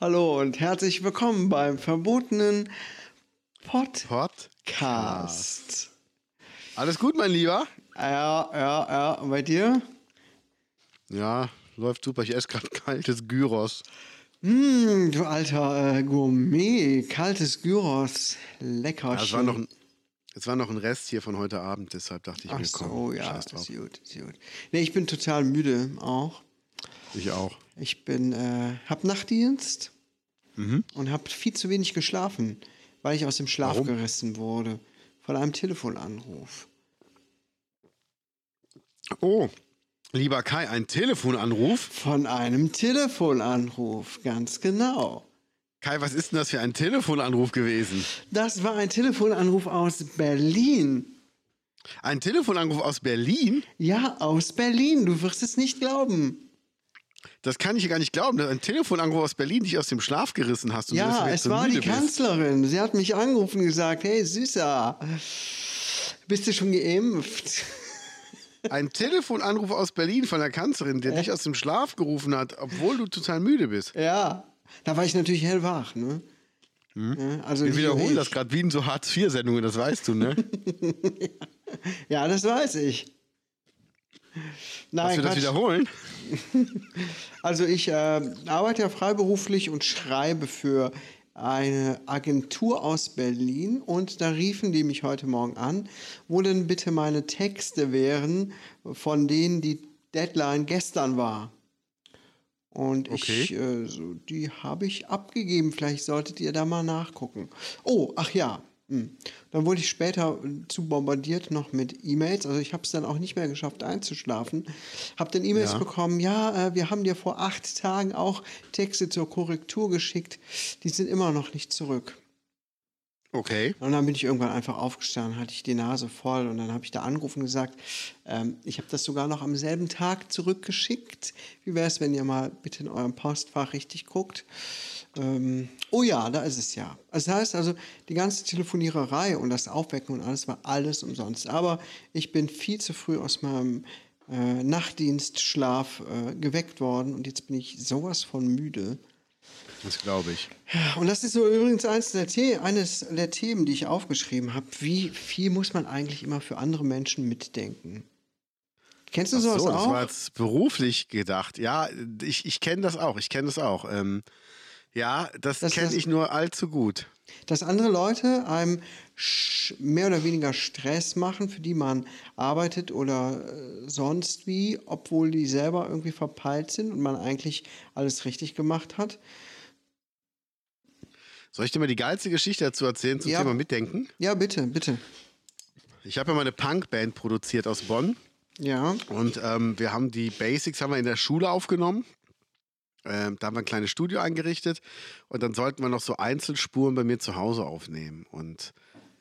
Hallo und herzlich willkommen beim verbotenen Podcast. Podcast. Alles gut, mein Lieber? Ja, ja, ja. Und bei dir? Ja, läuft super. Ich esse gerade kaltes Gyros. Hm, du alter äh, Gourmet. Kaltes Gyros. Lecker. Ja, es, war noch ein, es war noch ein Rest hier von heute Abend, deshalb dachte ich Ach mir, so, komm, ja, scheiß ist gut, ist gut. Nee, ich bin total müde auch. Ich auch. Ich bin, äh, hab Nachtdienst Mhm. und hab viel zu wenig geschlafen, weil ich aus dem Schlaf Warum? gerissen wurde. Von einem Telefonanruf. Oh, lieber Kai, ein Telefonanruf. Von einem Telefonanruf, ganz genau. Kai, was ist denn das für ein Telefonanruf gewesen? Das war ein Telefonanruf aus Berlin. Ein Telefonanruf aus Berlin? Ja, aus Berlin. Du wirst es nicht glauben. Das kann ich gar nicht glauben. dass Ein Telefonanruf aus Berlin dich aus dem Schlaf gerissen hast. Und ja, es so war die bist. Kanzlerin. Sie hat mich angerufen und gesagt, hey Süßer, bist du schon geimpft? Ein Telefonanruf aus Berlin von der Kanzlerin, der dich aus dem Schlaf gerufen hat, obwohl du total müde bist. Ja, da war ich natürlich hellwach. Ne? Ja, also Wir wiederholen das gerade wie in so Hartz-IV-Sendungen, das weißt du, ne? Ja, das weiß ich. Dass Nein, wir das wiederholen? Also ich äh, arbeite ja freiberuflich und schreibe für eine Agentur aus Berlin und da riefen die mich heute Morgen an, wo denn bitte meine Texte wären, von denen die Deadline gestern war. Und Okay. ich, äh, so, die habe ich abgegeben. Vielleicht solltet ihr da mal nachgucken. Oh, ach ja. Hm. Dann wurde ich später äh, zu bombardiert noch mit E-Mails. Also ich habe es dann auch nicht mehr geschafft einzuschlafen. Habe dann E-Mails Ja. bekommen. Ja, äh, wir haben dir vor acht Tagen auch Texte zur Korrektur geschickt. Die sind immer noch nicht zurück. Okay. Und dann bin ich irgendwann einfach aufgestanden, hatte ich die Nase voll und dann habe ich da angerufen und gesagt, ähm, ich habe das sogar noch am selben Tag zurückgeschickt. Wie wäre es, wenn ihr mal bitte in eurem Postfach richtig guckt? Ähm, oh ja, da ist es ja. Das heißt also, die ganze Telefoniererei und das Aufwecken und alles war alles umsonst. Aber ich bin viel zu früh aus meinem äh, Nachtdienstschlaf äh, geweckt worden und jetzt bin ich sowas von müde. Das glaube ich. Und das ist so übrigens eines der, The eines der Themen, die ich aufgeschrieben habe. Wie viel muss man eigentlich immer für andere Menschen mitdenken? Kennst du Ach sowas so, das auch? war jetzt beruflich gedacht. Ja, ich, ich kenne das auch. Ich kenne das auch. Ähm, ja, das, Das- kenne das- ich nur allzu gut. Dass andere Leute einem mehr oder weniger Stress machen, für die man arbeitet oder äh, sonst wie, obwohl die selber irgendwie verpeilt sind und man eigentlich alles richtig gemacht hat. Soll ich dir mal die geilste Geschichte dazu erzählen zum Ja. Thema Mitdenken? Ja, bitte, bitte. Ich habe ja mal eine Punkband produziert aus Bonn Ja. und ähm, wir haben die Basics haben wir in der Schule aufgenommen. Ähm, da haben wir ein kleines Studio eingerichtet und dann sollten wir noch so Einzelspuren bei mir zu Hause aufnehmen. Und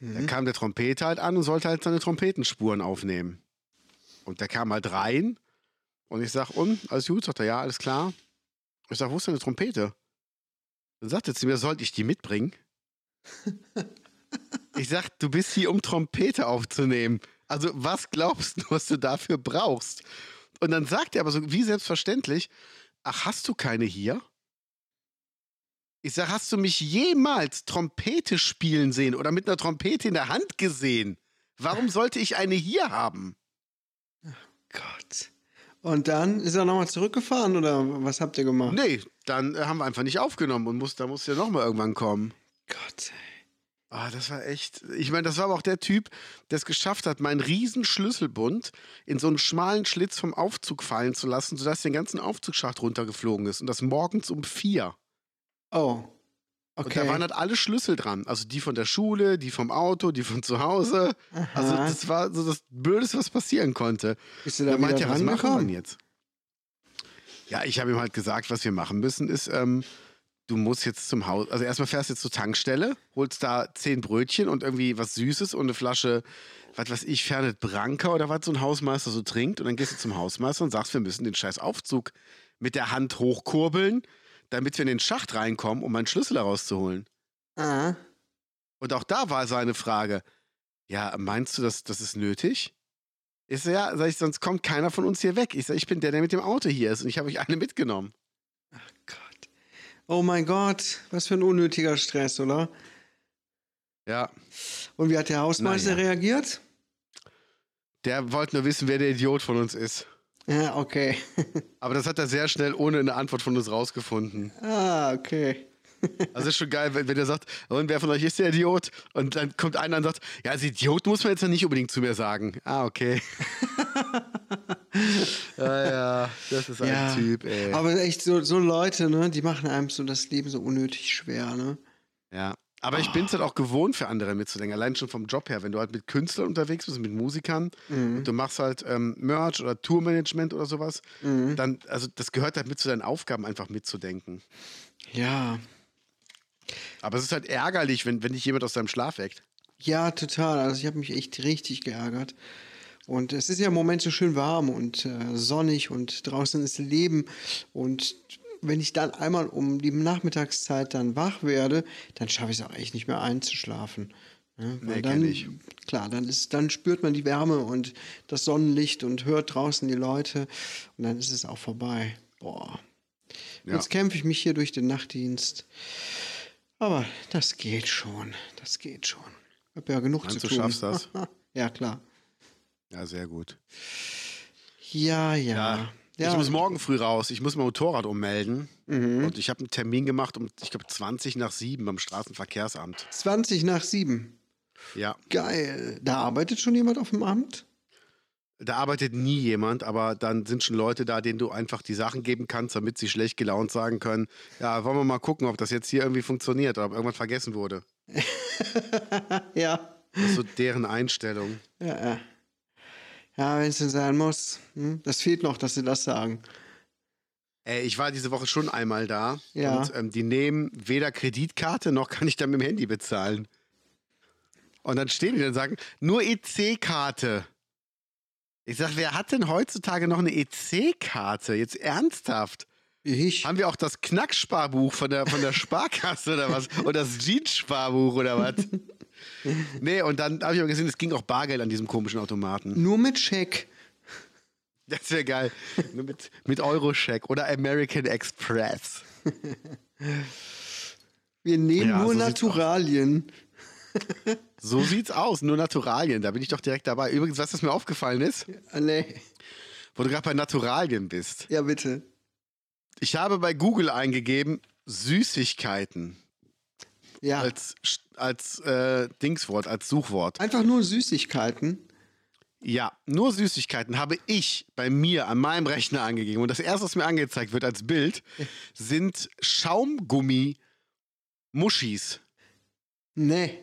da kam der Trompeter halt an und sollte halt seine Trompetenspuren aufnehmen. Und der kam halt rein und ich sag, und, alles gut? Sagt er, ja, alles klar. Ich sag, wo ist deine Trompete? Dann sagt er zu mir, sollte ich die mitbringen? ich sag, du bist hier, um Trompete aufzunehmen. Also, was glaubst du, was du dafür brauchst? Und dann sagt er aber so wie selbstverständlich, ach, hast du keine hier? Ich sag, hast du mich jemals Trompete spielen sehen oder mit einer Trompete in der Hand gesehen? Warum sollte ich eine hier haben? Gott. Und dann ist er nochmal zurückgefahren oder was habt ihr gemacht? Nee, dann äh, haben wir einfach nicht aufgenommen und muss, da musste ja nochmal irgendwann kommen. Gott. ey. Ah, das war echt. Ich meine, das war aber auch der Typ, der es geschafft hat, meinen riesen Schlüsselbund in so einen schmalen Schlitz vom Aufzug fallen zu lassen, sodass den ganzen Aufzugsschacht runtergeflogen ist. Und das morgens um vier. Oh. Und Okay. da waren halt alle Schlüssel dran. Also die von der Schule, die vom Auto, die von zu Hause. Also das war so das Blödeste, was passieren konnte. Bist du da Er meinte, ja, was machen wir denn jetzt? Ja, ich habe ihm halt gesagt, was wir machen müssen, ist, ähm, du musst jetzt zum Haus, also erstmal fährst du jetzt zur Tankstelle, holst da zehn Brötchen und irgendwie was Süßes und eine Flasche, was weiß ich, Fernet Branca oder was so ein Hausmeister so trinkt und dann gehst du zum Hausmeister und sagst, wir müssen den scheiß Aufzug mit der Hand hochkurbeln, damit wir in den Schacht reinkommen, um meinen Schlüssel herauszuholen. Ah. Und auch da war seine Frage, ja, meinst du, dass das ist nötig? Ich so, ja, sag ich, sonst kommt keiner von uns hier weg. Ich sag, ich bin der, der mit dem Auto hier ist und ich habe euch alle mitgenommen. Gott. Oh mein Gott, was für ein unnötiger Stress, oder? Ja, Und wie hat der Hausmeister Naja. reagiert? der wollte nur wissen, wer der Idiot von uns ist. Ja, okay. Aber das hat er sehr schnell ohne eine Antwort von uns rausgefunden. ah, okay. Also ist schon geil, wenn, wenn er sagt, und wer von euch ist der Idiot? Und dann kommt einer und sagt, ja, als Idiot muss man jetzt ja nicht unbedingt zu mir sagen. Ah, okay. ja, ja, das ist ein ja. Typ, ey. Aber echt so, so Leute, ne, die machen einem so das Leben so unnötig schwer, ne? Ja. Aber ich bin es halt auch gewohnt, für andere mitzudenken. Allein schon vom Job her. Wenn du halt mit Künstlern unterwegs bist, mit Musikern und du machst halt ähm, Merch oder Tourmanagement oder sowas, dann, also das gehört halt mit zu deinen Aufgaben, einfach mitzudenken. Ja. Aber es ist halt ärgerlich, wenn, wenn dich jemand aus deinem Schlaf weckt. Ja, total. Also ich habe mich echt richtig geärgert. Und es ist ja im Moment so schön warm und äh, sonnig und draußen ist Leben. Und wenn ich dann einmal um die Nachmittagszeit dann wach werde, dann schaffe ich es auch echt nicht mehr einzuschlafen. Ne? Weil Nee, dann, ich. Klar, dann, ist, dann spürt man die Wärme und das Sonnenlicht und hört draußen die Leute und dann ist es auch vorbei. Boah. Ja. Jetzt kämpfe ich mich hier durch den Nachtdienst. Aber das geht schon. Das geht schon. Ich habe ja genug Meinst zu du, tun. schaffst das? ja, klar. Ja, sehr gut. Ja, ja. ja. Ich muss morgen früh raus. Ich muss mein Motorrad ummelden. Und ich habe einen Termin gemacht um, ich glaube, 20 nach 7 beim Straßenverkehrsamt. 20 nach 7. Ja. Geil. Da arbeitet schon jemand auf dem Amt? Da arbeitet nie jemand, aber dann sind schon Leute da, denen du einfach die Sachen geben kannst, damit sie schlecht gelaunt sagen können, ja, wollen wir mal gucken, ob das jetzt hier irgendwie funktioniert oder ob irgendwas vergessen wurde. Ja. Das ist so deren Einstellung. Ja, ja. Ja, wenn es denn sein muss. Hm? Das fehlt noch, dass sie das sagen. Ey, ich war diese Woche schon einmal da Ja. und ähm, die nehmen weder Kreditkarte noch kann ich dann mit dem Handy bezahlen. Und dann stehen die und sagen, nur EC-Karte. Ich sag, wer hat denn heutzutage noch eine EC-Karte? Jetzt ernsthaft? Ich? Haben wir auch das Knacksparbuch von der, von der Sparkasse oder was? Oder das Jeans-Sparbuch oder was? Nee, und dann habe ich aber gesehen, es ging auch Bargeld an diesem komischen Automaten. Nur mit Scheck. Das wäre geil. Nur mit, mit Eurocheck oder American Express. Wir nehmen Ja, nur so Naturalien. So sieht's aus, nur Naturalien. Da bin ich doch direkt dabei. Übrigens, was das mir aufgefallen ist, Ah, nee. wo du gerade bei Naturalien bist. Ja, bitte. Ich habe bei Google eingegeben Süßigkeiten Ja. als, als äh, Dingswort, als Suchwort. Einfach nur Süßigkeiten. Ja, nur Süßigkeiten habe ich bei mir an meinem Rechner angegeben. Und das erste, was mir angezeigt wird als Bild, sind Schaumgummi-Muschis. Nee.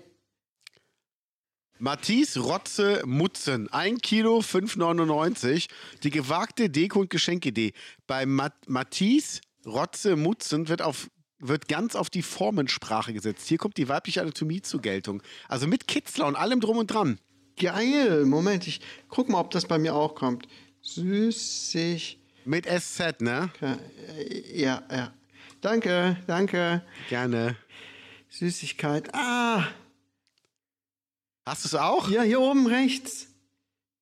Matisse Rotze Mutzen, 1 Kilo 5,99. Die gewagte Deko- und Geschenkidee. Bei Mat Matisse Rotze Mutzen wird, auf, wird ganz auf die Formensprache gesetzt. Hier kommt die weibliche Anatomie zur Geltung. Also mit Kitzler und allem drum und dran. Geil. Moment, ich guck mal, ob das bei mir auch kommt. Süßig. Mit SZ, ne? Ja, ja. Danke, danke. Gerne. Süßigkeit. Ah, Hast du es auch? ja, hier oben rechts.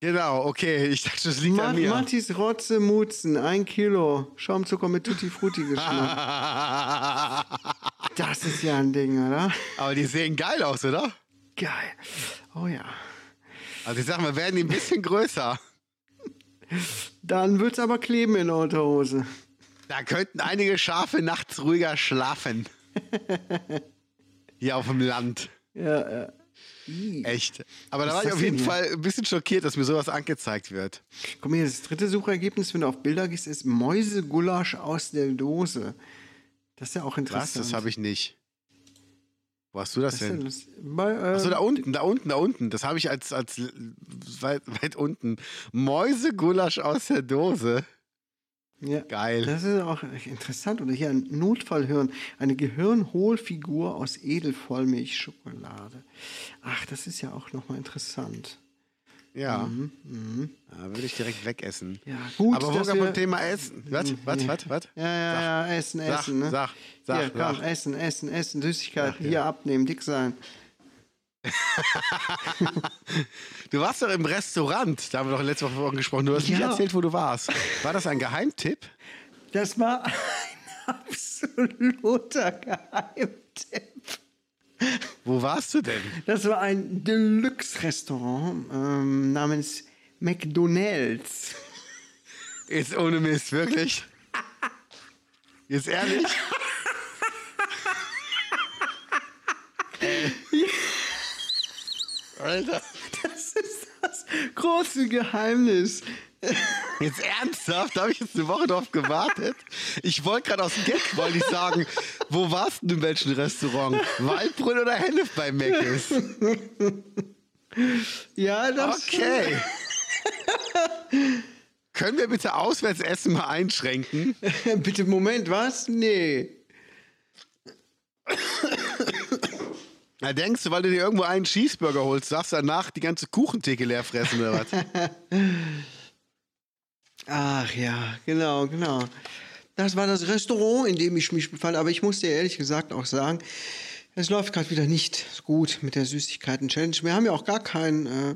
Genau, okay. Ich dachte, das liegt Ma an mir. Mattis Rotze Mutzen, ein Kilo. Schaumzucker mit Tutti Frutti geschnappt. Das ist ja ein Ding, oder? Aber die sehen geil aus, oder? Geil. Oh ja. Also ich sag mal, werden die ein bisschen größer. Dann wird's aber kleben in der Unterhose. Da könnten einige Schafe nachts ruhiger schlafen. Hier auf dem Land. Ja, ja. Echt. Aber da Was war ist ich auf jeden Fall ein bisschen schockiert, dass mir sowas angezeigt wird. Guck mal hier, das dritte Suchergebnis, wenn du auf Bilder gehst, ist Mäusegulasch aus der Dose. Das ist ja auch interessant. Was? Das habe ich nicht. Wo hast du das Was denn denn? das? Bei, äh, Achso, da unten, da unten, da unten. Das habe ich als, als weit, weit unten. Mäusegulasch aus der Dose. Ja, Geil. Das ist auch interessant. Oder hier ein Notfallhirn. Eine Gehirnhohlfigur aus Edelvollmilchschokolade. Ach, das ist ja auch nochmal interessant. Ja. Da würde ich direkt wegessen. Mhm, Ja, gut, Aber dass wir beim Thema Essen. Was? Was? Was? Was? Ja, ja, ja, essen, Sag, essen. Ne? sag, sag, hier, komm, sag. essen, essen, essen, Süßigkeiten. Sag, ja. Hier abnehmen, dick sein. Du warst doch im Restaurant. Da haben wir doch letzte Woche davon gesprochen. Du hast nicht Ja. erzählt, wo du warst. War das ein Geheimtipp? Das war ein absoluter Geheimtipp. Wo warst du denn? Das war ein Deluxe-Restaurant ähm, namens McDonald's. Jetzt ohne Mist, wirklich? Jetzt ehrlich? Alter, Das ist das große Geheimnis. jetzt ernsthaft? Da habe ich jetzt eine Woche drauf gewartet. Ich wollte gerade aus dem Gag wollte ich sagen, wo warst du denn in welchem Restaurant? Waldbrunn oder Hennef bei Meckes? Ja, das Okay. Können wir bitte Auswärtsessen mal einschränken? Bitte, Moment, was? Nee. Na, denkst du, weil du dir irgendwo einen Cheeseburger holst, darfst du danach die ganze Kuchentheke leer fressen oder was? Ach ja, genau, genau. Das war das Restaurant, in dem ich mich befand. Aber ich muss dir ehrlich gesagt auch sagen, es läuft gerade wieder nicht gut mit der Süßigkeiten-Challenge. Wir haben ja auch gar kein, äh,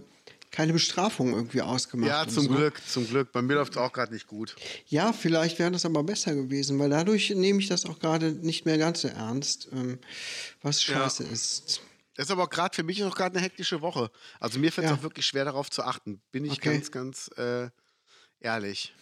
keine Bestrafung irgendwie ausgemacht. ja, zum so. Glück, zum Glück. Bei mir läuft es auch gerade nicht gut. Ja, vielleicht wäre das aber besser gewesen, weil dadurch nehme ich das auch gerade nicht mehr ganz so ernst, ähm, was scheiße ist. Das ist aber auch gerade für mich auch gerade eine hektische Woche. Also mir fällt es Ja. auch wirklich schwer darauf zu achten. Bin ich Okay. ganz, ganz äh, ehrlich.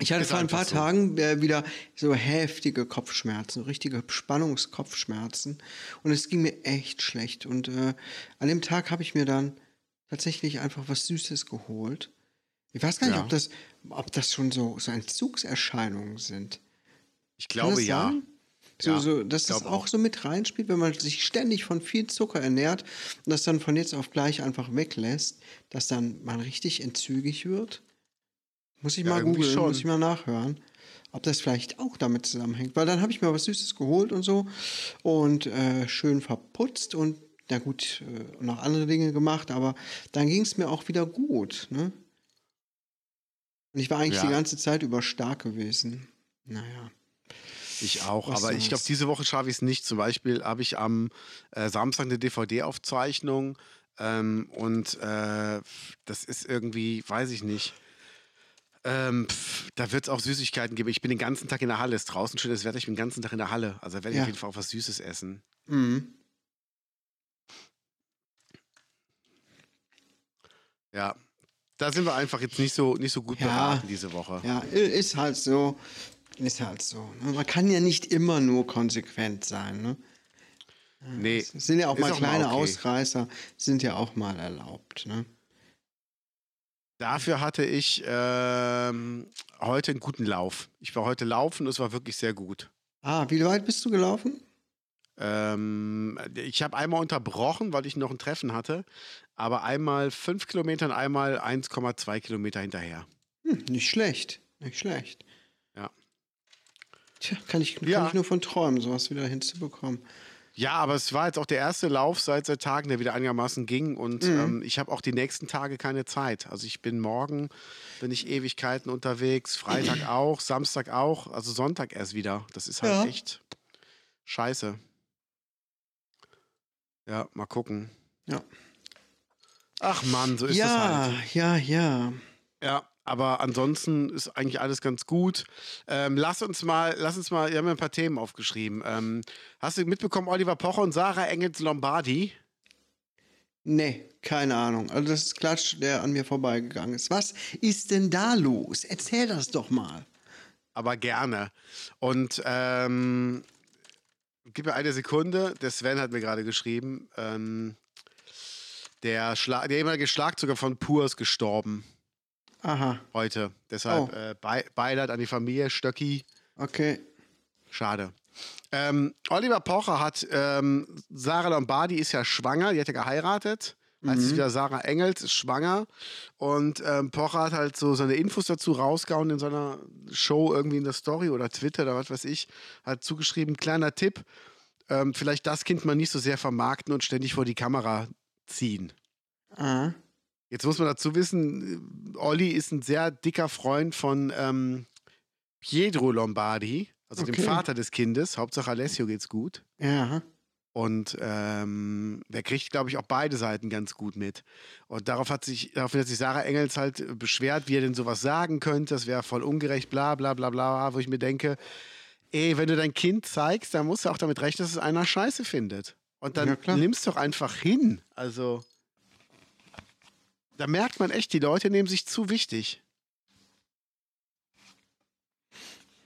Ich hatte vor ein paar so. Tagen äh, wieder so heftige Kopfschmerzen, richtige Spannungskopfschmerzen. Und es ging mir echt schlecht. Und äh, an dem Tag habe ich mir dann tatsächlich einfach was Süßes geholt. Ich weiß gar nicht, Ja. ob, das, ob das schon so, so Entzugserscheinungen sind. Ich glaube ja. So, Ja, so, dass das auch, auch. so mit reinspielt, wenn man sich ständig von viel Zucker ernährt und das dann von jetzt auf gleich einfach weglässt, dass dann man richtig entzügig wird. Muss ich Ja, mal googeln, schon. muss ich mal nachhören, ob das vielleicht auch damit zusammenhängt. Weil dann habe ich mir was Süßes geholt und so und äh, schön verputzt und na gut, äh, noch andere Dinge gemacht, aber dann ging es mir auch wieder gut. Ne? Und ich war eigentlich Ja. die ganze Zeit über stark gewesen. Naja. Ich auch, Was aber ich glaube, diese Woche schaffe ich es nicht. Zum Beispiel habe ich am äh, Samstag eine DVD-Aufzeichnung ähm, und äh, das ist irgendwie, weiß ich nicht. Ähm, pf, da wird es auch Süßigkeiten geben. Ich bin den ganzen Tag in der Halle. Ist draußen schönes Wetter. Ich bin den ganzen Tag in der Halle. Also werde ich Ja. auf jeden Fall auch was Süßes essen. Mhm. Ja. Da sind wir einfach jetzt nicht so, nicht so gut Ja. beraten diese Woche. Ja, ist halt so. Ist halt so. ne? Man kann ja nicht immer nur konsequent sein. Ne? Nee. Es sind ja auch mal auch mal kleine okay. Ausreißer, sind ja auch mal erlaubt. Ne? Dafür hatte ich ähm, heute einen guten Lauf. Ich war heute laufen und es war wirklich sehr gut. Ah, wie weit bist du gelaufen? Ähm, ich habe einmal unterbrochen, weil ich noch ein Treffen hatte, aber einmal fünf Kilometer und einmal 1,2 Kilometer hinterher. Hm, nicht schlecht. Nicht schlecht. Ja. Tja, kann ich, kann Ja. ich nur von träumen, sowas wieder hinzubekommen. Ja, aber es war jetzt auch der erste Lauf seit, seit Tagen, der wieder einigermaßen ging und Mhm. ähm, ich habe auch die nächsten Tage keine Zeit. Also ich bin morgen, bin ich Ewigkeiten unterwegs, Freitag auch, Samstag auch, also Sonntag erst wieder. Das ist halt Ja. echt scheiße. Ja, mal gucken. Ja. Ach Mann, so ist es ja, halt. ja, ja. Ja, aber ansonsten ist eigentlich alles ganz gut. Ähm, lass uns mal, lass uns mal, wir haben ja ein paar Themen aufgeschrieben. Ähm, hast du mitbekommen, Oliver Pocher und Sarah Engels Lombardi? Nee, keine Ahnung. Also das ist Klatsch, der an mir vorbeigegangen ist. Was ist denn da los? Erzähl das doch mal. aber gerne. Und ähm, gib mir eine Sekunde. Der Sven hat mir gerade geschrieben, ähm, der, Schla der ehemalige Schlagzeuger von Pur ist gestorben Aha, heute. Deshalb Oh. äh, Be Beileid an die Familie Stöcki. okay. Schade. Ähm, Oliver Pocher hat, ähm, Sarah Lombardi ist ja schwanger, die hat ja geheiratet Heißt es wieder, Sarah Engels ist schwanger und ähm, Pocher hat halt so seine Infos dazu rausgehauen in seiner Show irgendwie in der Story oder Twitter oder was weiß ich, hat zugeschrieben, kleiner Tipp, ähm, vielleicht das Kind mal nicht so sehr vermarkten und ständig vor die Kamera ziehen. Ah. Jetzt muss man dazu wissen, äh, Olli ist ein sehr dicker Freund von ähm, Pietro Lombardi, also dem Okay. Vater des Kindes. Hauptsache Alessio geht's gut. Ja. Und ähm, der kriegt, glaube ich, auch beide Seiten ganz gut mit. Und darauf hat sich, daraufhin hat sich Sarah Engels halt beschwert, wie er denn sowas sagen könnte. Das wäre voll ungerecht, bla bla bla bla, wo ich mir denke, ey, wenn du dein Kind zeigst, dann musst du auch damit rechnen, dass es einer scheiße findet. Und dann Ja, klar. nimm's doch einfach hin. Also, da merkt man echt, die Leute nehmen sich zu wichtig.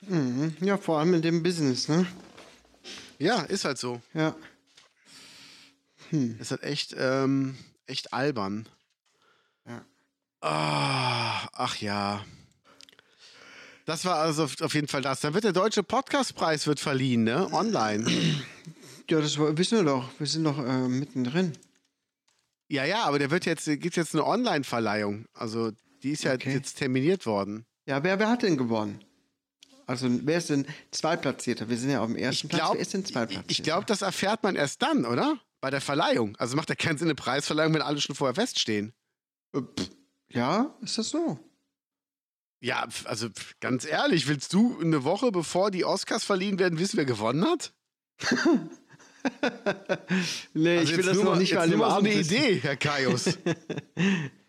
Mhm. Ja, vor allem in dem Business, ne? Ja, ist halt so. Ja. Ist halt echt, ähm, echt albern. Ja. Ah, ach ja. Das war also auf auf jeden Fall das. Dann wird der Deutsche Podcastpreis wird verliehen, ne? Online. Ja, das war- wissen wir doch. Wir sind doch äh, mittendrin. Ja, ja, aber der wird jetzt, gibt jetzt eine Online-Verleihung. Also die ist ja Okay. jetzt terminiert worden. Ja, wer, wer hat denn gewonnen? Also, wer ist denn Zweitplatzierter? Wir sind ja auf dem ersten Ich Platz. glaube, Wer ist denn Zweitplatzierter? ich glaube, das erfährt man erst dann, oder? Bei der Verleihung. Also macht ja keinen Sinn eine Preisverleihung, wenn alle schon vorher feststehen. Äh, pff, Ja, ist das so? Ja, also ganz ehrlich, willst du eine Woche bevor die Oscars verliehen werden, wissen, wer gewonnen hat? Nee, Also ich will das nur noch mal- nicht mal mal so eine. Idee, Herr Kaius.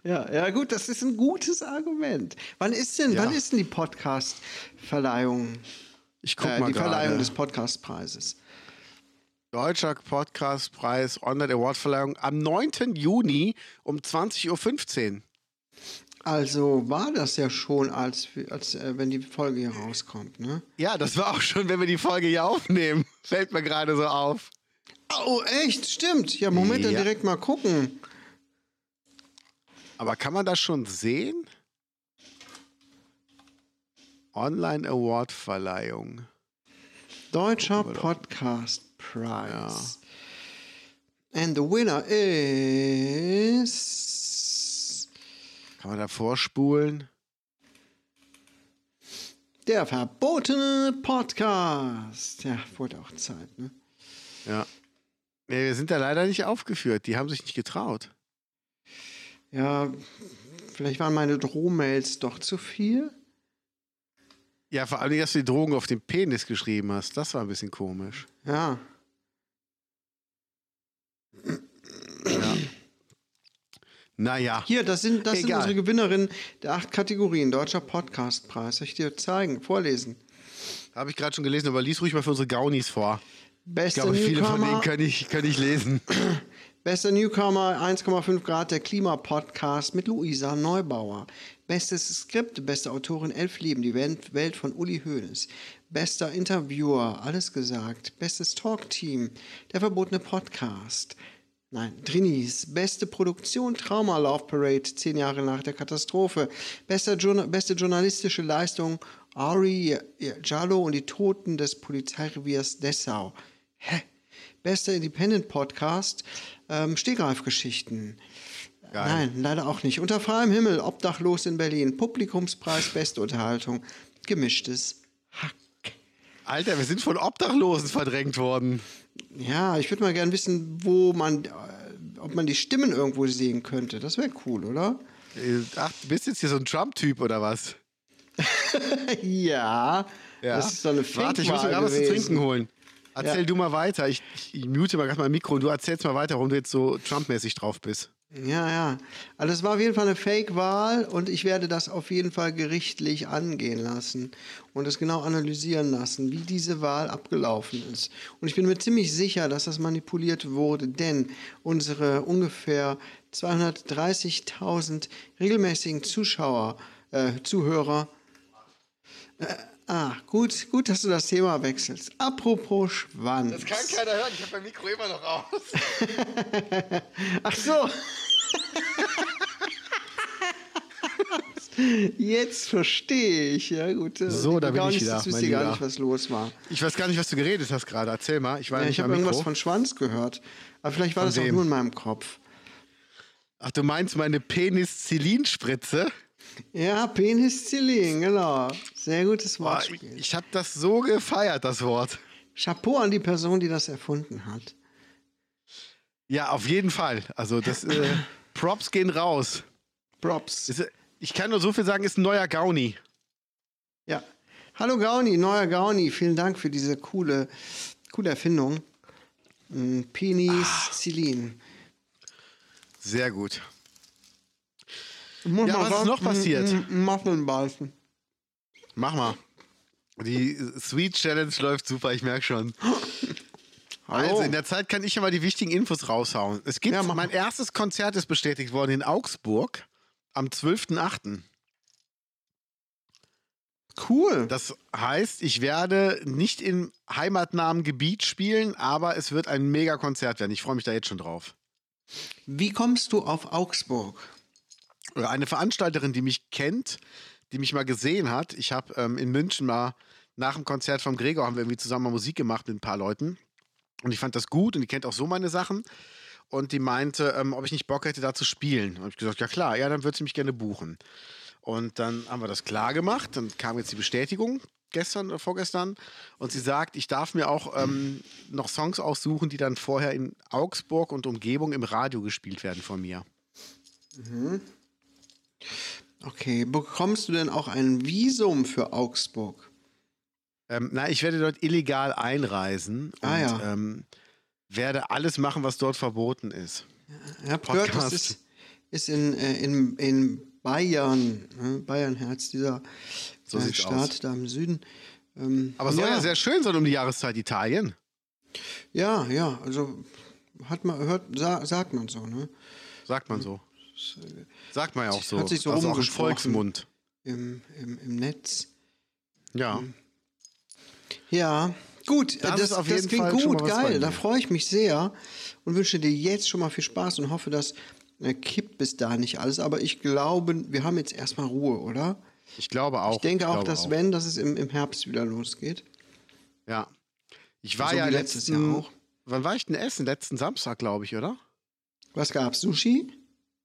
Ja, ja, gut, das ist ein gutes Argument. Wann ist denn, Ja. wann ist denn die Podcast-Verleihung? Ich guck Äh, mal die Verleihung gerade. des Podcastpreises. Deutscher Podcastpreis Online Award Verleihung am 9. Juni um 20.15 Uhr. Also war das ja schon, als, als äh, wenn die Folge hier rauskommt, ne? Ja, das war auch schon, wenn wir die Folge hier aufnehmen. Fällt mir gerade so auf. Oh, echt? Stimmt. Ja, Moment, dann Ja. direkt mal gucken. Aber kann man das schon sehen? Online Award Verleihung. Deutscher Podcast Prize. And the winner is Kann man da vorspulen? der verbotene Podcast. Ja, wurde auch Zeit, ne? Ja. Nee, wir sind da leider nicht aufgeführt. Die haben sich nicht getraut. Ja, vielleicht waren meine Drohmails doch zu viel. Ja, vor allem, dass du die Drogen auf den Penis geschrieben hast. Das war ein bisschen komisch. Ja. Ja. Naja. Hier, das sind, das sind unsere Gewinnerinnen der acht Kategorien. Deutscher Podcastpreis. Soll ich dir zeigen, vorlesen? Habe ich gerade schon gelesen, aber lies ruhig mal für unsere Gaunis vor. Ich Bester glaube, viele von denen Newcomer, kann ich, kann ich lesen. bester Newcomer 1,5 Grad der Klimapodcast mit Luisa Neubauer. Bestes Skript, beste Autorin Elf Leben, die Welt von Uli Hoeneß. Bester Interviewer, alles gesagt. Bestes Talkteam, der verbotene Podcast. Nein, Drinis, beste Produktion Trauma Love Parade, zehn Jahre nach der Katastrophe. Bester beste journalistische Leistung Ari Jallo und die Toten des Polizeireviers Dessau. Hä? Bester Independent Podcast ähm, Stegreifgeschichten. Geil. Nein, leider auch nicht. Unter freiem Himmel, obdachlos in Berlin, Publikumspreis, beste Unterhaltung, gemischtes Hack. Alter, wir sind von Obdachlosen verdrängt worden. Ja, ich würde mal gern wissen, wo man, äh, ob man die Stimmen irgendwo sehen könnte. Das wäre cool, oder? Äh, Ach, du bist jetzt hier so ein Trump-Typ oder was? ja, das ist doch eine fake Warte, ich muss mir gerade was zu trinken holen. Erzähl Ja. du mal weiter. Ich, ich mute mal gerade mein Mikro und du erzählst mal weiter, warum du jetzt so Trump-mäßig drauf bist. Ja, ja. Also es war auf jeden Fall eine Fake-Wahl und ich werde das auf jeden Fall gerichtlich angehen lassen und es genau analysieren lassen, wie diese Wahl abgelaufen ist. Und ich bin mir ziemlich sicher, dass das manipuliert wurde, denn unsere ungefähr 230.000 regelmäßigen Zuschauer, äh, Zuhörer, äh, ah, gut, gut, dass du das Thema wechselst. Apropos Schwanz. keiner hören, ich habe mein Mikro immer noch aus. Ach so. Jetzt verstehe ich. Ja, gut. So, da bin ich nicht, wieder, Ich wusste mein gar nicht, was los war. Ich weiß gar nicht, was du geredet hast gerade. Erzähl mal. Ich Ja, ich habe irgendwas von Schwanz gehört. Aber vielleicht war Von das auch wem? nur in meinem Kopf. Ach, du meinst meine Penicillin-Spritze? Ja, Penicillin, genau. Sehr gutes Boah, Wortspiel. ich ich habe das so gefeiert, das Wort. Chapeau an die Person, die das erfunden hat. Ja, auf jeden Fall. Also das äh, Props gehen raus. Props. Ist, ich kann nur so viel sagen, ist ein neuer Gauni. Ja. Hallo Gauni, neuer Gauni. Vielen Dank für diese coole, coole Erfindung. Mm, Penicillin. Sehr gut. Muss Ja, mal was ist noch passiert? Muffin beißen. Mach mal. Die Sweet Challenge läuft super, ich merke schon. Hallo. Also in der Zeit kann ich ja mal die wichtigen Infos raushauen. Es gibt Ja, mein mal. erstes Konzert ist bestätigt worden in Augsburg am 12.8. Cool. Das heißt, ich werde nicht im heimatnahen Gebiet spielen, aber es wird ein Mega-Konzert werden. Ich freue mich da jetzt schon drauf. Wie kommst du auf Augsburg? Oder Eine Veranstalterin, die mich kennt, die mich mal gesehen hat. Ich habe ähm, in München mal nach dem Konzert vom Gregor haben wir irgendwie zusammen mal Musik gemacht mit ein paar Leuten. Und ich fand das gut und die kennt auch so meine Sachen. Und die meinte, ähm, ob ich nicht Bock hätte, da zu spielen. Und ich gesagt, ja klar, ja, dann würde sie mich gerne buchen. Und dann haben wir das klar gemacht. Dann kam jetzt die Bestätigung gestern oder vorgestern. Und sie sagt, ich darf mir auch ähm, noch Songs aussuchen, die dann vorher in Augsburg und Umgebung im Radio gespielt werden von mir. Okay, bekommst du denn auch ein Visum für Augsburg? Ähm, na, ich werde dort illegal einreisen und Ah, ja. ähm, werde alles machen, was dort verboten ist. Ich habe gehört, das Podcast. ist, ist in, äh, in, in Bayern, ne? Bayernherz, dieser So äh, Staat aus. da im Süden. Ähm, Aber es soll ja sehr schön sein um die Jahreszeit Italien. Ja, ja, also hat man hört, sa, sagt man so, ne? Sagt man so. Sagt man ja auch so. Hat sich so also auch im. Volksmund. Im, im, im Netz. Ja. Ja, gut, Das das, auf jeden klingt Fall schon gut, geil. Da freue ich mich sehr und wünsche dir jetzt schon mal viel Spaß und hoffe, dass äh, kippt bis da nicht alles. Aber ich glaube, wir haben jetzt erstmal Ruhe, oder? Ich glaube auch. Ich denke auch, dass wenn, dass es im, im Herbst wieder losgeht. Ja. Ich war So ja letztes letzten, Jahr auch. Wann war ich denn essen? Letzten Samstag, glaube ich, oder? Was gab's? Sushi?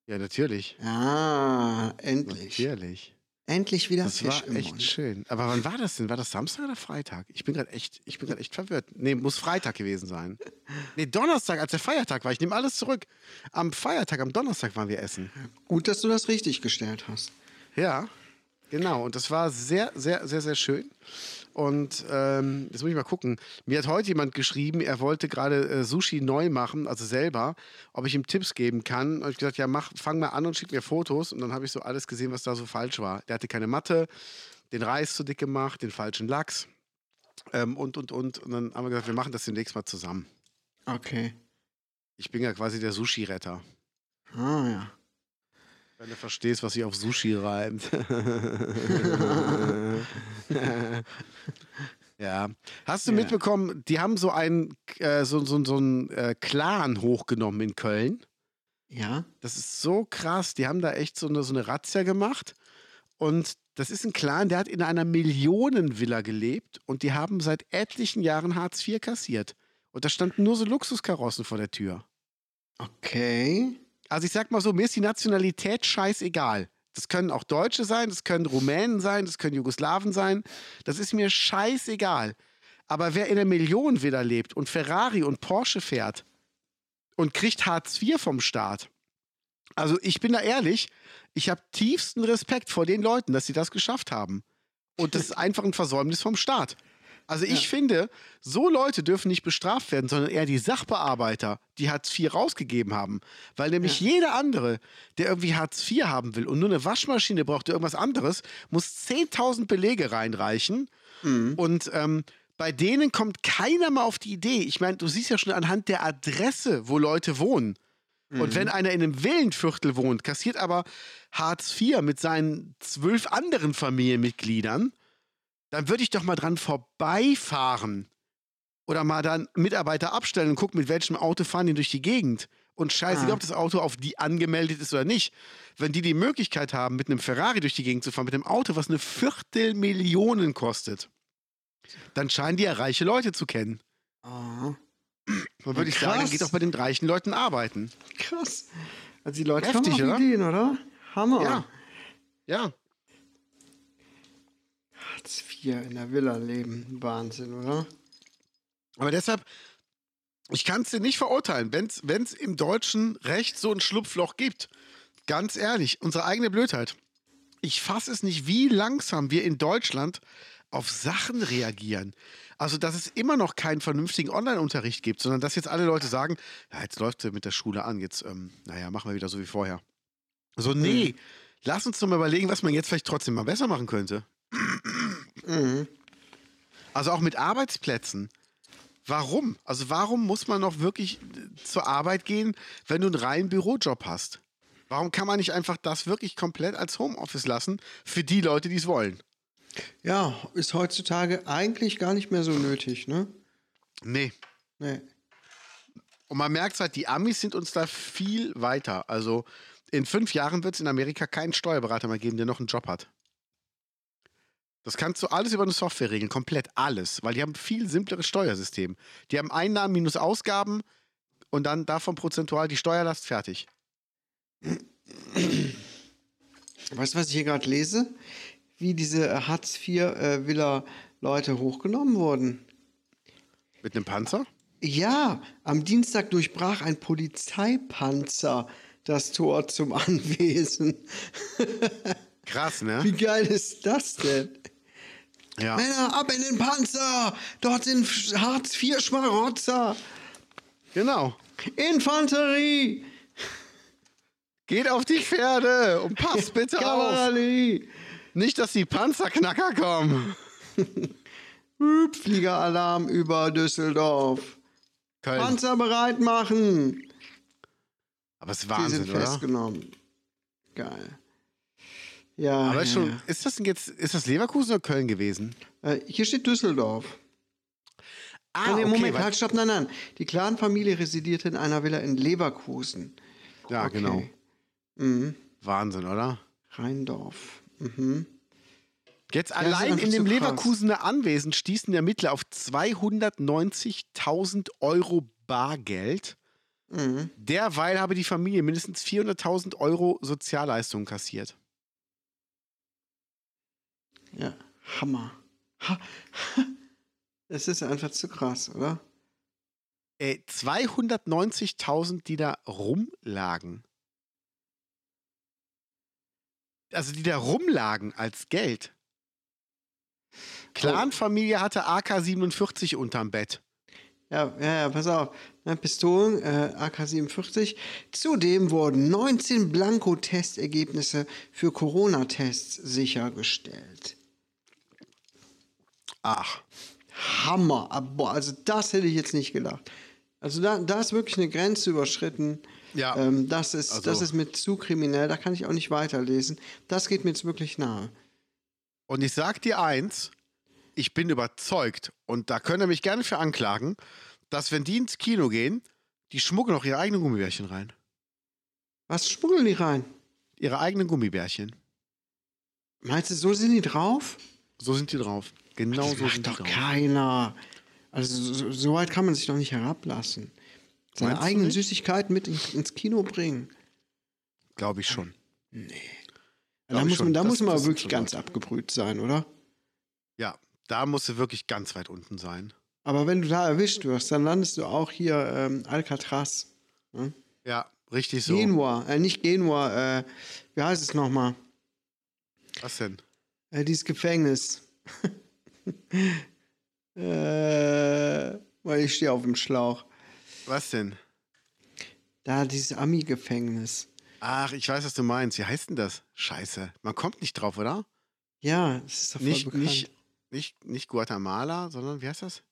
Ja, natürlich. Ah, endlich. Natürlich. Endlich wieder Das Fisch war echt Mund. schön. Aber wann war das denn? War das Samstag oder Freitag? Ich bin gerade echt, ich bin gerade echt verwirrt. Nee, muss Freitag gewesen sein. Nee, Donnerstag, als der Feiertag war. Ich nehme alles zurück. Am Feiertag, am Donnerstag waren wir essen. Gut, dass du das richtig gestellt hast. Ja, genau. Und das war sehr, sehr, sehr, sehr schön. Und ähm, jetzt muss ich mal gucken. Mir hat heute jemand geschrieben, er wollte gerade äh, Sushi neu machen, also selber, ob ich ihm Tipps geben kann. Und ich gesagt, ja, mach, fang mal an und schick mir Fotos. Und dann habe ich so alles gesehen, was da so falsch war. Der hatte keine Matte, den Reis zu dick gemacht, den falschen Lachs ähm, und, und, und. Und dann haben wir gesagt, wir machen das demnächst mal zusammen. Okay. Ich bin ja quasi der Sushi-Retter. Ah, ja. Wenn du verstehst, was sich auf Sushi reimt. ja. Hast du Ja. mitbekommen, die haben so einen, äh, so, so, so einen äh, Clan hochgenommen in Köln? Ja? Das ist so krass. Die haben da echt so eine, so eine Razzia gemacht. Und das ist ein Clan, der hat in einer Millionenvilla gelebt und die haben seit etlichen Jahren Hartz IV kassiert. Und da standen nur so Luxuskarossen vor der Tür. Okay. Also ich sag mal so, mir ist die Nationalität scheißegal. Das können auch Deutsche sein, das können Rumänen sein, das können Jugoslawen sein. Das ist mir scheißegal. Aber wer in einer Millionenvilla lebt und Ferrari und Porsche fährt und kriegt Hartz IV vom Staat, also ich bin da ehrlich, ich habe tiefsten Respekt vor den Leuten, dass sie das geschafft haben. Und das ist einfach ein Versäumnis vom Staat. Also ich finde, so Leute dürfen nicht bestraft werden, sondern eher die Sachbearbeiter, die Hartz IV rausgegeben haben. Weil nämlich jeder andere, der irgendwie Hartz IV haben will und nur eine Waschmaschine braucht oder irgendwas anderes, muss 10.000 Belege reinreichen. Und ähm, bei denen kommt keiner mal auf die Idee. Ich meine, du siehst ja schon anhand der Adresse, wo Leute wohnen. Und wenn einer in einem Villenviertel wohnt, kassiert aber Hartz IV mit seinen zwölf anderen Familienmitgliedern, dann würde ich doch mal dran vorbeifahren. Oder mal dann Mitarbeiter abstellen und gucken, mit welchem Auto fahren die durch die Gegend. Und scheißegal, Ah. ob das Auto auf die angemeldet ist oder nicht. Wenn die die Möglichkeit haben, mit einem Ferrari durch die Gegend zu fahren, mit einem Auto, was eine Viertelmillion kostet, dann scheinen die ja reiche Leute zu kennen. Ah, Dann würde Ja, ich sagen, geht doch bei den reichen Leuten arbeiten. krass. Also die Leute Heftig, haben auch oder? Ideen, oder? Hammer. Ja. Ja. Hartz IV in der Villa leben. Wahnsinn, oder? Aber deshalb, ich kann es dir nicht verurteilen, wenn es im deutschen Recht so ein Schlupfloch gibt. Ganz ehrlich, unsere eigene Blödheit. Ich fasse es nicht, wie langsam wir in Deutschland auf Sachen reagieren. Also, dass es immer noch keinen vernünftigen Online-Unterricht gibt, sondern dass jetzt alle Leute sagen, ja, jetzt läuft es mit der Schule an, jetzt, ähm, naja, machen wir wieder so wie vorher. So, nee, lass uns doch mal überlegen, was man jetzt vielleicht trotzdem mal besser machen könnte. Also auch mit Arbeitsplätzen. Warum? Also warum muss man noch wirklich äh, zur Arbeit gehen, wenn du einen reinen Bürojob hast? Warum kann man nicht einfach das wirklich komplett als Homeoffice lassen für die Leute, die es wollen? Ja, ist heutzutage eigentlich gar nicht mehr so nötig, ne? Nee. Nee. Und man merkt halt, die Amis sind uns da viel weiter. Also in fünf Jahren wird es in Amerika keinen Steuerberater mehr geben, der noch einen Job hat. Das kannst du alles über eine Software regeln, komplett alles, weil die haben ein viel simpleres Steuersystem. Die haben Einnahmen minus Ausgaben und dann davon prozentual die Steuerlast fertig. Weißt du, was ich hier gerade lese? Wie diese äh, Hartz-IV-Villa-Leute hochgenommen wurden. Mit einem Panzer? Ja, am Dienstag durchbrach ein Polizeipanzer das Tor zum Anwesen. Krass, ne? Wie geil ist das denn? Ja. Männer, ab in den Panzer! Dort sind Hartz-IV-Schmarotzer! Genau. Infanterie! Geht auf die Pferde und passt bitte auf. Nicht, dass die Panzerknacker kommen. Fliegeralarm über Düsseldorf. Köln. Panzer bereit machen! Aber es ist Wahnsinn, sind oder? festgenommen. Geil. Ja, Aber ist, ja, schon, ist das denn jetzt, ist das Leverkusen oder Köln gewesen? ja. Äh, hier steht Düsseldorf. Ah, nee, Moment, weil- halt, stopp, nein, nein. Die Clan-Familie residierte in einer Villa in Leverkusen. Ja, Okay. genau. Mhm. Wahnsinn, oder? Rheindorf. Mhm. Jetzt ist allein in dem so krass. Leverkusener Anwesen stießen Ermittler auf 290.000 Euro Bargeld. Mhm. Derweil habe die Familie mindestens 400.000 Euro Sozialleistungen kassiert. Ja, Hammer. Ha. Es ist einfach zu krass, oder? Äh, 290.000, die da rumlagen. Also die da rumlagen als Geld. Clanfamilie hatte AK-47 unterm Bett. Ja, ja, ja, pass auf. Pistolen, äh, AK-47. Zudem wurden 19 Blanko-Testergebnisse für Corona-Tests sichergestellt. Ach. Hammer. Ah, Boah, also das hätte ich jetzt nicht gedacht. Also da, da ist wirklich eine Grenze überschritten. Ja. Ähm, das, ist, Also- das ist mit zu kriminell, da kann ich auch nicht weiterlesen. Das geht mir jetzt wirklich nahe. Und ich sag dir eins, ich bin überzeugt, und da könnt ihr mich gerne für anklagen, dass wenn die ins Kino gehen, die schmuggeln auch ihre eigenen Gummibärchen rein. Was schmuggeln die rein? Ihre eigenen Gummibärchen. Meinst du, so sind die drauf? So sind die drauf. Genau das so macht sind doch keiner. Also so, so weit kann man sich doch nicht herablassen. Seine Meinst eigenen? Süßigkeiten mit in, ins Kino bringen. Glaube ich schon. Da Glaub ich muss schon. man, da Das- muss man aber wirklich ganz Leute. abgebrüht sein, oder? Ja, da musst du wirklich ganz weit unten sein. Aber wenn du da erwischt wirst, dann landest du auch hier ähm, Alcatraz. Ja, richtig so. Genua, äh, nicht Genua, äh, wie heißt es nochmal? Was denn? Äh, dieses Gefängnis. äh, weil ich stehe auf dem Schlauch. Was denn? Da, dieses Ami-Gefängnis. Ach, ich weiß, was du meinst. Wie heißt denn das? Scheiße. Man kommt nicht drauf, oder? Ja, das ist doch voll Nicht, bekannt. nicht, nicht, nicht Guatemala, sondern wie heißt das?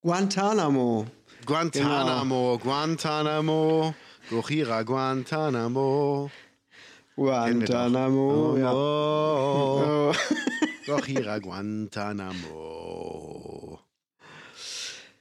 Guantanamo. Guantanamo, Guantanamo, Gojira Guantanamo. Doch. Guantanamo, ja. Oh, Oh. Gojira Guantanamo.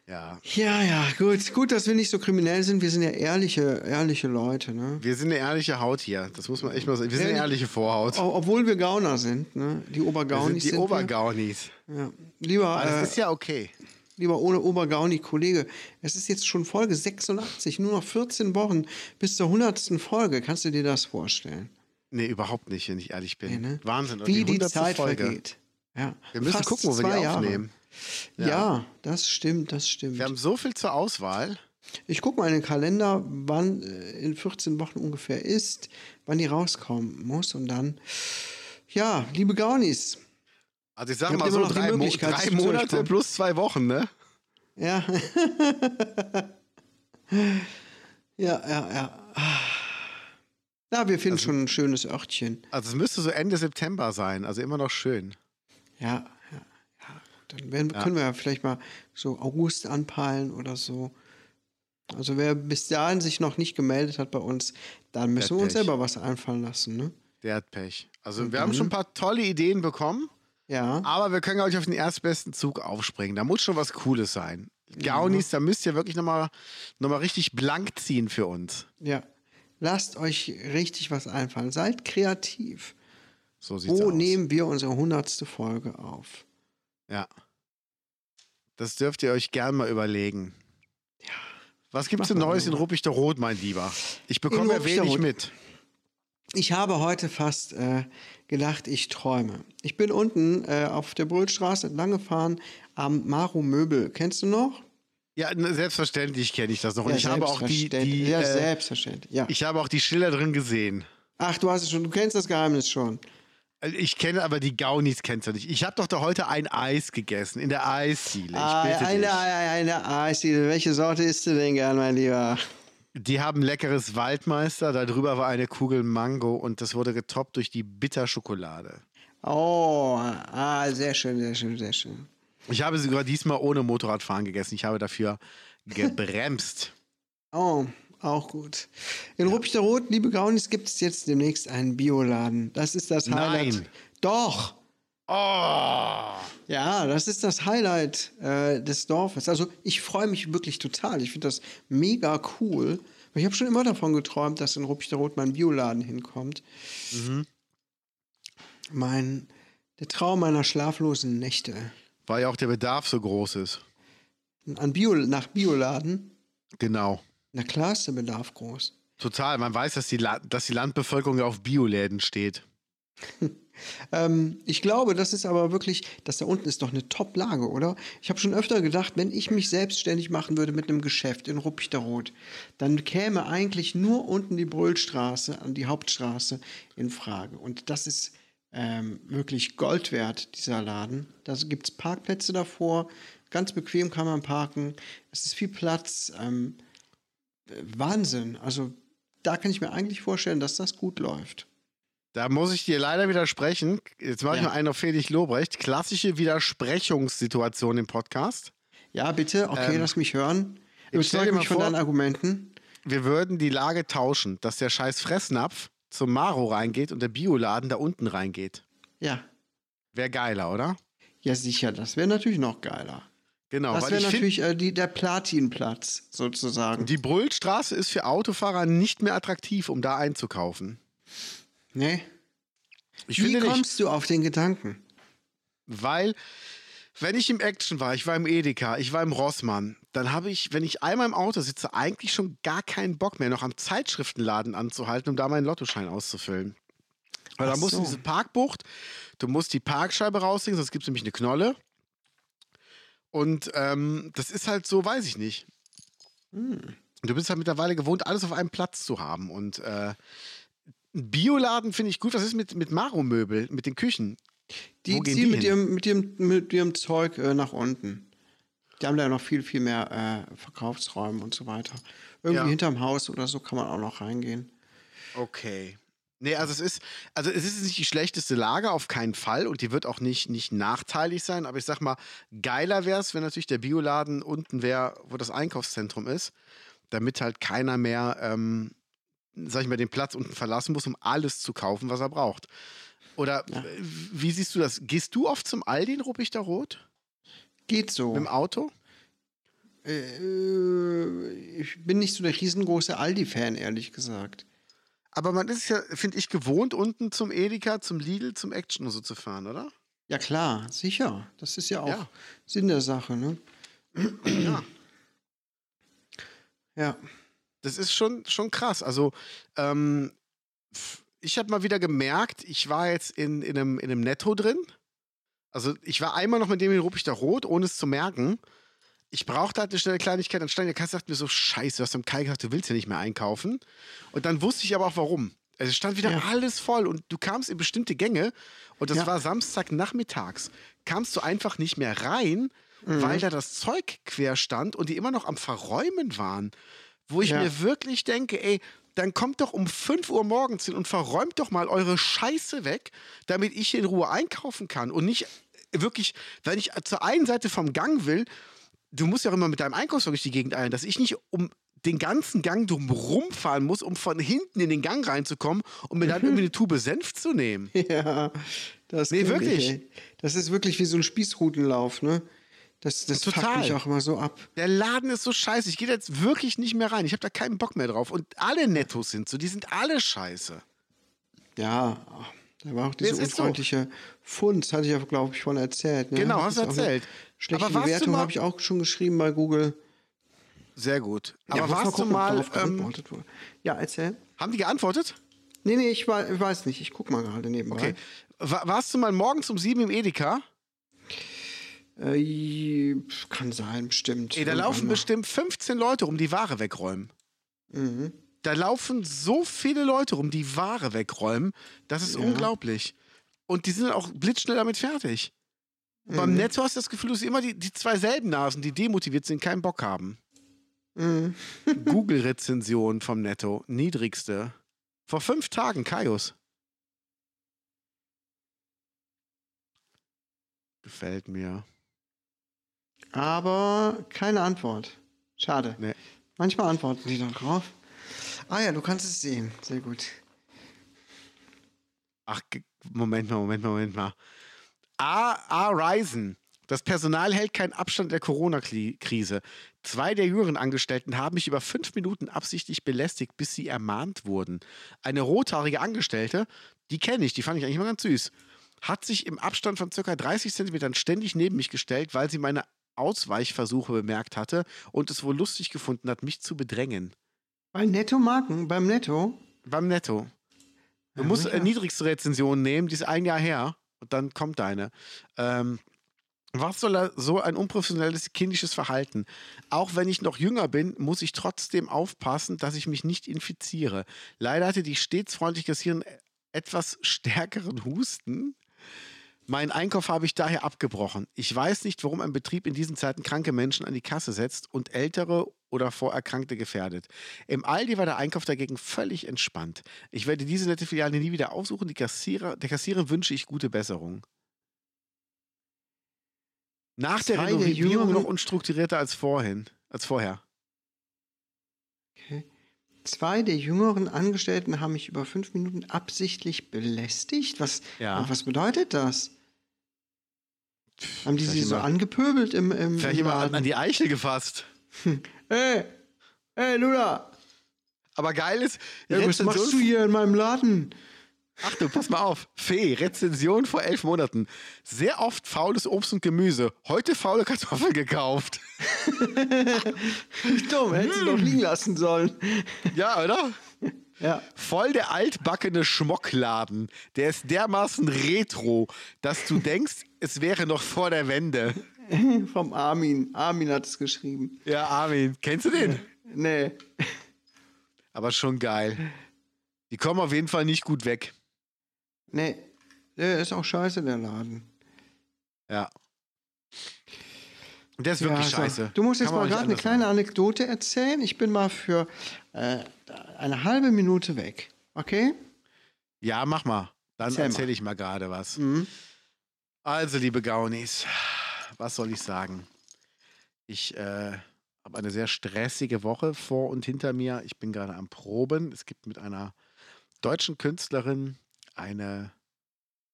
Ja, Ja, ja, gut. Gut, dass wir nicht so kriminell sind. Wir sind ja ehrliche, ehrliche Leute, ne? wir sind eine ehrliche Haut hier. Das muss man echt mal sagen. Wir sind eine Ehrlich? ehrliche Vorhaut. Obwohl wir Gauner sind, ne? Die wir sind Obergaunis die sind Obergaunis. Ja. Lieber, Aber äh, das ist ja okay. lieber ohne Obergauni Kollege, es ist jetzt schon Folge 86, nur noch 14 Wochen bis zur 100. Folge. Kannst du dir das vorstellen? Nee, überhaupt nicht, wenn ich ehrlich bin. Nee, ne? Wahnsinn. Wie die, 100. Zeit Folge. vergeht. Ja. Wir müssen Fast gucken, wo wir die Jahre. aufnehmen. Ja. das stimmt, das stimmt. Wir haben so viel zur Auswahl. Ich gucke mal in den Kalender, wann äh, in 14 Wochen ungefähr ist, wann die rauskommen muss und dann, ja, liebe Gaunis, Also ich sag Ihr habt mal so noch die drei, Mo drei Monate plus zwei Wochen, ne? ja. ja, ja, ja. Ja, wir finden Also schon ein schönes Örtchen. Also es müsste so Ende September sein, also immer noch schön. Ja, ja, ja. Dann werden, Ja. können wir ja vielleicht mal so August anpeilen oder so. Also wer bis dahin sich noch nicht gemeldet hat bei uns, dann müssen wir uns Pech. selber was einfallen lassen, ne? Der hat Pech. Also wir Mhm. haben schon ein paar tolle Ideen bekommen, Ja. aber wir können euch auf den erstbesten Zug aufspringen. Da muss schon was Cooles sein. Gaunis, da müsst ihr wirklich nochmal noch mal richtig blank ziehen für uns. Ja. Lasst euch richtig was einfallen. Seid kreativ. So sieht's Wo aus. nehmen wir unsere hundertste Folge auf? Ja. Das dürft ihr euch gern mal überlegen. Ja. Was gibt's denn Neues in Ruppichter Rot, mein Lieber? Ich bekomme ja wenig mit. Ich habe heute fast äh, gedacht, ich träume. Ich bin unten äh, auf der Brüllstraße entlang gefahren am Maro Möbel. Kennst du noch? Ja, ne, selbstverständlich kenne ich das noch. Und ich habe auch die, selbstverständlich. die ja, äh, selbstverständlich. Ja. ich habe auch die Schilder drin gesehen. Ach, du hast es schon, du kennst das Geheimnis schon. Also Ich kenne aber die Gaunis kennst du nicht. Ich habe doch da heute ein Eis gegessen in der Eisdiele. Ich Ah, eine, eine, eine Eisdiele. Welche Sorte isst du denn gern, mein Lieber? Die haben leckeres Waldmeister, da drüber war eine Kugel Mango und das wurde getoppt durch die Bitterschokolade. Oh, ah, sehr schön, sehr schön, sehr schön. Ich habe sogar diesmal ohne Motorradfahren gegessen. Ich habe dafür gebremst. Oh, auch gut. In Ruppichter Rot, liebe Gaunis, gibt es jetzt demnächst einen Bioladen. Das ist das Highlight. Nein. Doch. Oh! Ja, das ist das Highlight äh, des Dorfes. Also ich freue mich wirklich total. Ich finde das mega cool. Ich habe schon immer davon geträumt, dass in Ruppichter Rot mein Bioladen hinkommt. Mein, der Traum meiner schlaflosen Nächte. Weil ja auch der Bedarf so groß ist. An Bio, nach Bioladen, Genau. na klar ist der Bedarf groß. Total. Man weiß, dass die, La dass die Landbevölkerung ja auf Bioläden steht. Ähm, ich glaube, das ist aber wirklich, das da unten ist doch eine Top-Lage, oder? Ich habe schon öfter gedacht, wenn ich mich selbstständig machen würde mit einem Geschäft in Ruppichteroth, dann käme eigentlich nur unten die Brüllstraße an die Hauptstraße in Frage. Und das ist ähm, wirklich Gold wert, dieser Laden. Da gibt es Parkplätze davor, ganz bequem kann man parken. Es ist viel Platz. Ähm, äh, Wahnsinn. Also da kann ich mir eigentlich vorstellen, dass das gut läuft. Da muss ich dir leider widersprechen. Jetzt mache ich Ja. mal einen auf Felix Lobrecht. Klassische Widersprechungssituation im Podcast. Ja, bitte, okay, Ähm, lass mich hören. dir Überzeuge mal mich von vor- deinen Argumenten. Wir würden die Lage tauschen, dass der scheiß Fressnapf zum Maro reingeht und der Bioladen da unten reingeht. Ja. Wäre geiler, oder? Ja, sicher, das wäre natürlich noch geiler. Genau, das weil wäre natürlich äh, die, der Platinplatz, sozusagen. die Brüllstraße ist für Autofahrer nicht mehr attraktiv, um da einzukaufen. nee? Ich Wie finde nicht, kommst du auf den Gedanken? weil wenn ich im Action war, ich war im Edeka, ich war im Rossmann, dann habe ich, wenn ich einmal im Auto sitze, eigentlich schon gar keinen Bock mehr, noch am Zeitschriftenladen anzuhalten, um da meinen Lottoschein auszufüllen. Weil da musst du diese Parkbucht, du musst die Parkscheibe rauslegen, sonst gibt es nämlich eine Knolle. Und ähm, das ist halt so, weiß ich nicht. Hm. Du bist halt mittlerweile gewohnt, alles auf einem Platz zu haben. Und äh, ein Bioladen finde ich gut. Was ist mit, mit Maro-Möbel, mit den Küchen? Die ziehen die mit, hin? ihrem, mit, ihrem, mit ihrem Zeug äh, nach unten. Die haben da ja noch viel, viel mehr äh, Verkaufsräume und so weiter. Irgendwie Ja. hinterm Haus oder so kann man auch noch reingehen. Okay. Nee, also es ist, also es ist nicht die schlechteste Lage, auf keinen Fall. Und die wird auch nicht, nicht nachteilig sein. Aber ich sag mal, geiler wäre es, wenn natürlich der Bioladen unten wäre, wo das Einkaufszentrum ist, damit halt keiner mehr, ähm, sag ich mal, den Platz unten verlassen muss, um alles zu kaufen, was er braucht. Oder Ja. wie siehst du das? Gehst du oft zum Aldi in Ruppichter Rot? Geht so. Mit dem Auto? Äh, ich bin nicht so der riesengroße Aldi-Fan, ehrlich gesagt. Aber man ist ja, finde ich, gewohnt, unten zum Edeka, zum Lidl, zum Action und so zu fahren, oder? Ja, klar, sicher. Das ist ja auch Ja. Sinn der Sache, ne? ja. Ja. Das ist schon, schon krass. Also, ähm, ich habe mal wieder gemerkt, ich war jetzt in, in, einem, in einem Netto drin. Also, ich war einmal noch mit dem in Ruppichter Rot, ohne es zu merken. Ich brauchte halt eine schnelle Kleinigkeit. Dann stand in der Kasse dachte mir so: Scheiße, du hast am Kai gesagt, du willst ja nicht mehr einkaufen. Und dann wusste ich aber auch warum. Also, es stand wieder Ja. alles voll und du kamst in bestimmte Gänge und das Ja. war Samstagnachmittags. Kamst du einfach nicht mehr rein, weil da das Zeug quer stand und die immer noch am Verräumen waren. Wo ich Ja. mir wirklich denke, ey, dann kommt doch um 5 Uhr morgens hin und verräumt doch mal eure Scheiße weg, damit ich in Ruhe einkaufen kann. Und nicht wirklich, wenn ich zur einen Seite vom Gang will, du musst ja auch immer mit deinem Einkaufswagen durch die Gegend eilen, dass ich nicht um den ganzen Gang drumherum fahren muss, um von hinten in den Gang reinzukommen und mir dann irgendwie eine Tube Senf zu nehmen. Ja, das Nee, wirklich. Ich, das ist wirklich wie so ein Spießrutenlauf, ne? Das, das fuckt mich auch immer so ab. Der Laden ist so scheiße. Ich gehe da jetzt wirklich nicht mehr rein. Ich habe da keinen Bock mehr drauf. Und alle Nettos sind so. Die sind alle scheiße. Ja, da war auch diese es ist so. unfreundliche Funds, hatte ich ja, glaube ich, von erzählt. Ne? Genau, hast du erzählt. Schlechte du Bewertung habe ich auch schon geschrieben bei Google. Sehr gut. Ja, Aber muss warst du gucken, ob mal. Ähm. Ja, erzähl. haben die geantwortet? Nee, nee, ich, war, ich weiß nicht. Ich guck mal gerade nebenbei. Okay. Wa- warst du mal morgens um sieben im Edeka? Äh, kann sein, bestimmt. Ey, da laufen mal. bestimmt 15 Leute rum, die Ware wegräumen. Mhm. Da laufen so viele Leute rum, die Ware wegräumen. Das ist Ja. unglaublich. Und die sind auch blitzschnell damit fertig. Beim Mhm. Netto hast du das Gefühl, du hast immer die, die zwei selben Nasen, die demotiviert sind, keinen Bock haben. Mhm. Google-Rezension vom Netto, niedrigste. Vor fünf Tagen, Kaius. Gefällt mir. Aber keine Antwort. Schade. Nee. Manchmal antworten die dann drauf. Ah ja, du kannst es sehen. Sehr gut. Ach, Moment mal, Moment mal, Moment mal. A. A. Ryzen. Das Personal hält keinen Abstand der Corona-Krise. Zwei der jüngeren Angestellten haben mich über fünf Minuten absichtlich belästigt, bis sie ermahnt wurden. Eine rothaarige Angestellte, die kenne ich, die fand ich eigentlich mal ganz süß, hat sich im Abstand von ca. 30 Zentimetern ständig neben mich gestellt, weil sie meine Ausweichversuche bemerkt hatte und es wohl lustig gefunden hat, mich zu bedrängen. Bei Netto-Marken, beim Netto. Beim Netto. Du Ja, musst äh, niedrigste Rezension nehmen, die ist ein Jahr her und dann kommt deine. Ähm, was soll so ein unprofessionelles kindisches Verhalten? Auch wenn ich noch jünger bin, muss ich trotzdem aufpassen, dass ich mich nicht infiziere. Leider hatte die stets freundlich Kassiererin etwas stärkeren Husten. Meinen Einkauf habe ich daher abgebrochen. Ich weiß nicht, warum ein Betrieb in diesen Zeiten kranke Menschen an die Kasse setzt und ältere oder Vorerkrankte gefährdet. Im Aldi war der Einkauf dagegen völlig entspannt. Ich werde diese nette Filiale nie wieder aufsuchen. Die Kassierer, der Kassiererin wünsche ich gute Besserung. Nach der Zwei der Renovierung jüngeren- noch unstrukturierter als vorhin, als vorher. Okay. Zwei der jüngeren Angestellten haben mich über fünf Minuten absichtlich belästigt. Was, Ja. was bedeutet das? Haben die Vielleicht sie so angepöbelt im, im, Vielleicht im immer an, Laden? an die Eichel gefasst. Hey, hey, Luna, Aber geil ist, ja, was machst du hier in meinem Laden? Achtung, pass mal auf. Fee, Rezension vor elf Monaten. Sehr oft faules Obst und Gemüse. Heute faule Kartoffeln gekauft. Dumm, hättest du doch liegen lassen sollen. Ja, oder? Ja. Voll der altbackene Schmockladen. Der ist dermaßen retro, dass du denkst, es wäre noch vor der Wende. Vom Armin. Armin hat es geschrieben. Ja, Armin, kennst du den? Nee. Aber schon geil. Die kommen auf jeden Fall nicht gut weg. Nee. Der ist auch scheiße, der Laden. Ja. Der ist wirklich Ja, so. scheiße. Du musst jetzt Kann mal gerade eine kleine sagen. Anekdote erzählen. Ich bin mal für äh, eine halbe Minute weg. Okay? Ja, mach mal. Dann Erzähl erzähle ich mal gerade was. Mhm. Also, liebe Gaunis, was soll ich sagen? Ich äh, habe eine sehr stressige Woche vor und hinter mir. Ich bin gerade am Proben. Es gibt mit einer deutschen Künstlerin eine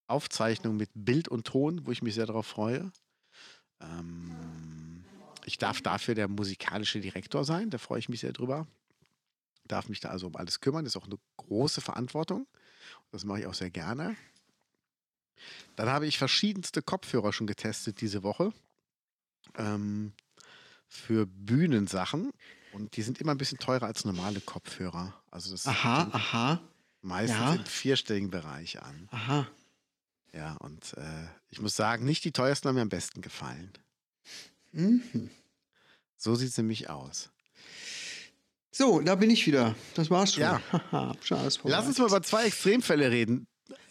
Aufzeichnung mit Bild und Ton, wo ich mich sehr darauf freue. Ähm, ich darf dafür der musikalische Direktor sein, da freue ich mich sehr drüber. Darf mich da also um alles kümmern, ist auch eine große Verantwortung. Das mache ich auch sehr gerne. Dann habe ich verschiedenste Kopfhörer schon getestet diese Woche. Ähm, für Bühnensachen und die sind immer ein bisschen teurer als normale Kopfhörer. Also das Aha, aha, meistens ja. im vierstelligen Bereich an. aha. Ja, und äh, ich muss sagen, nicht die teuersten haben mir am besten gefallen. Mhm. So sieht es nämlich aus. So, da bin ich wieder. Das war's schon. Ja. Lass uns mal über zwei Extremfälle reden.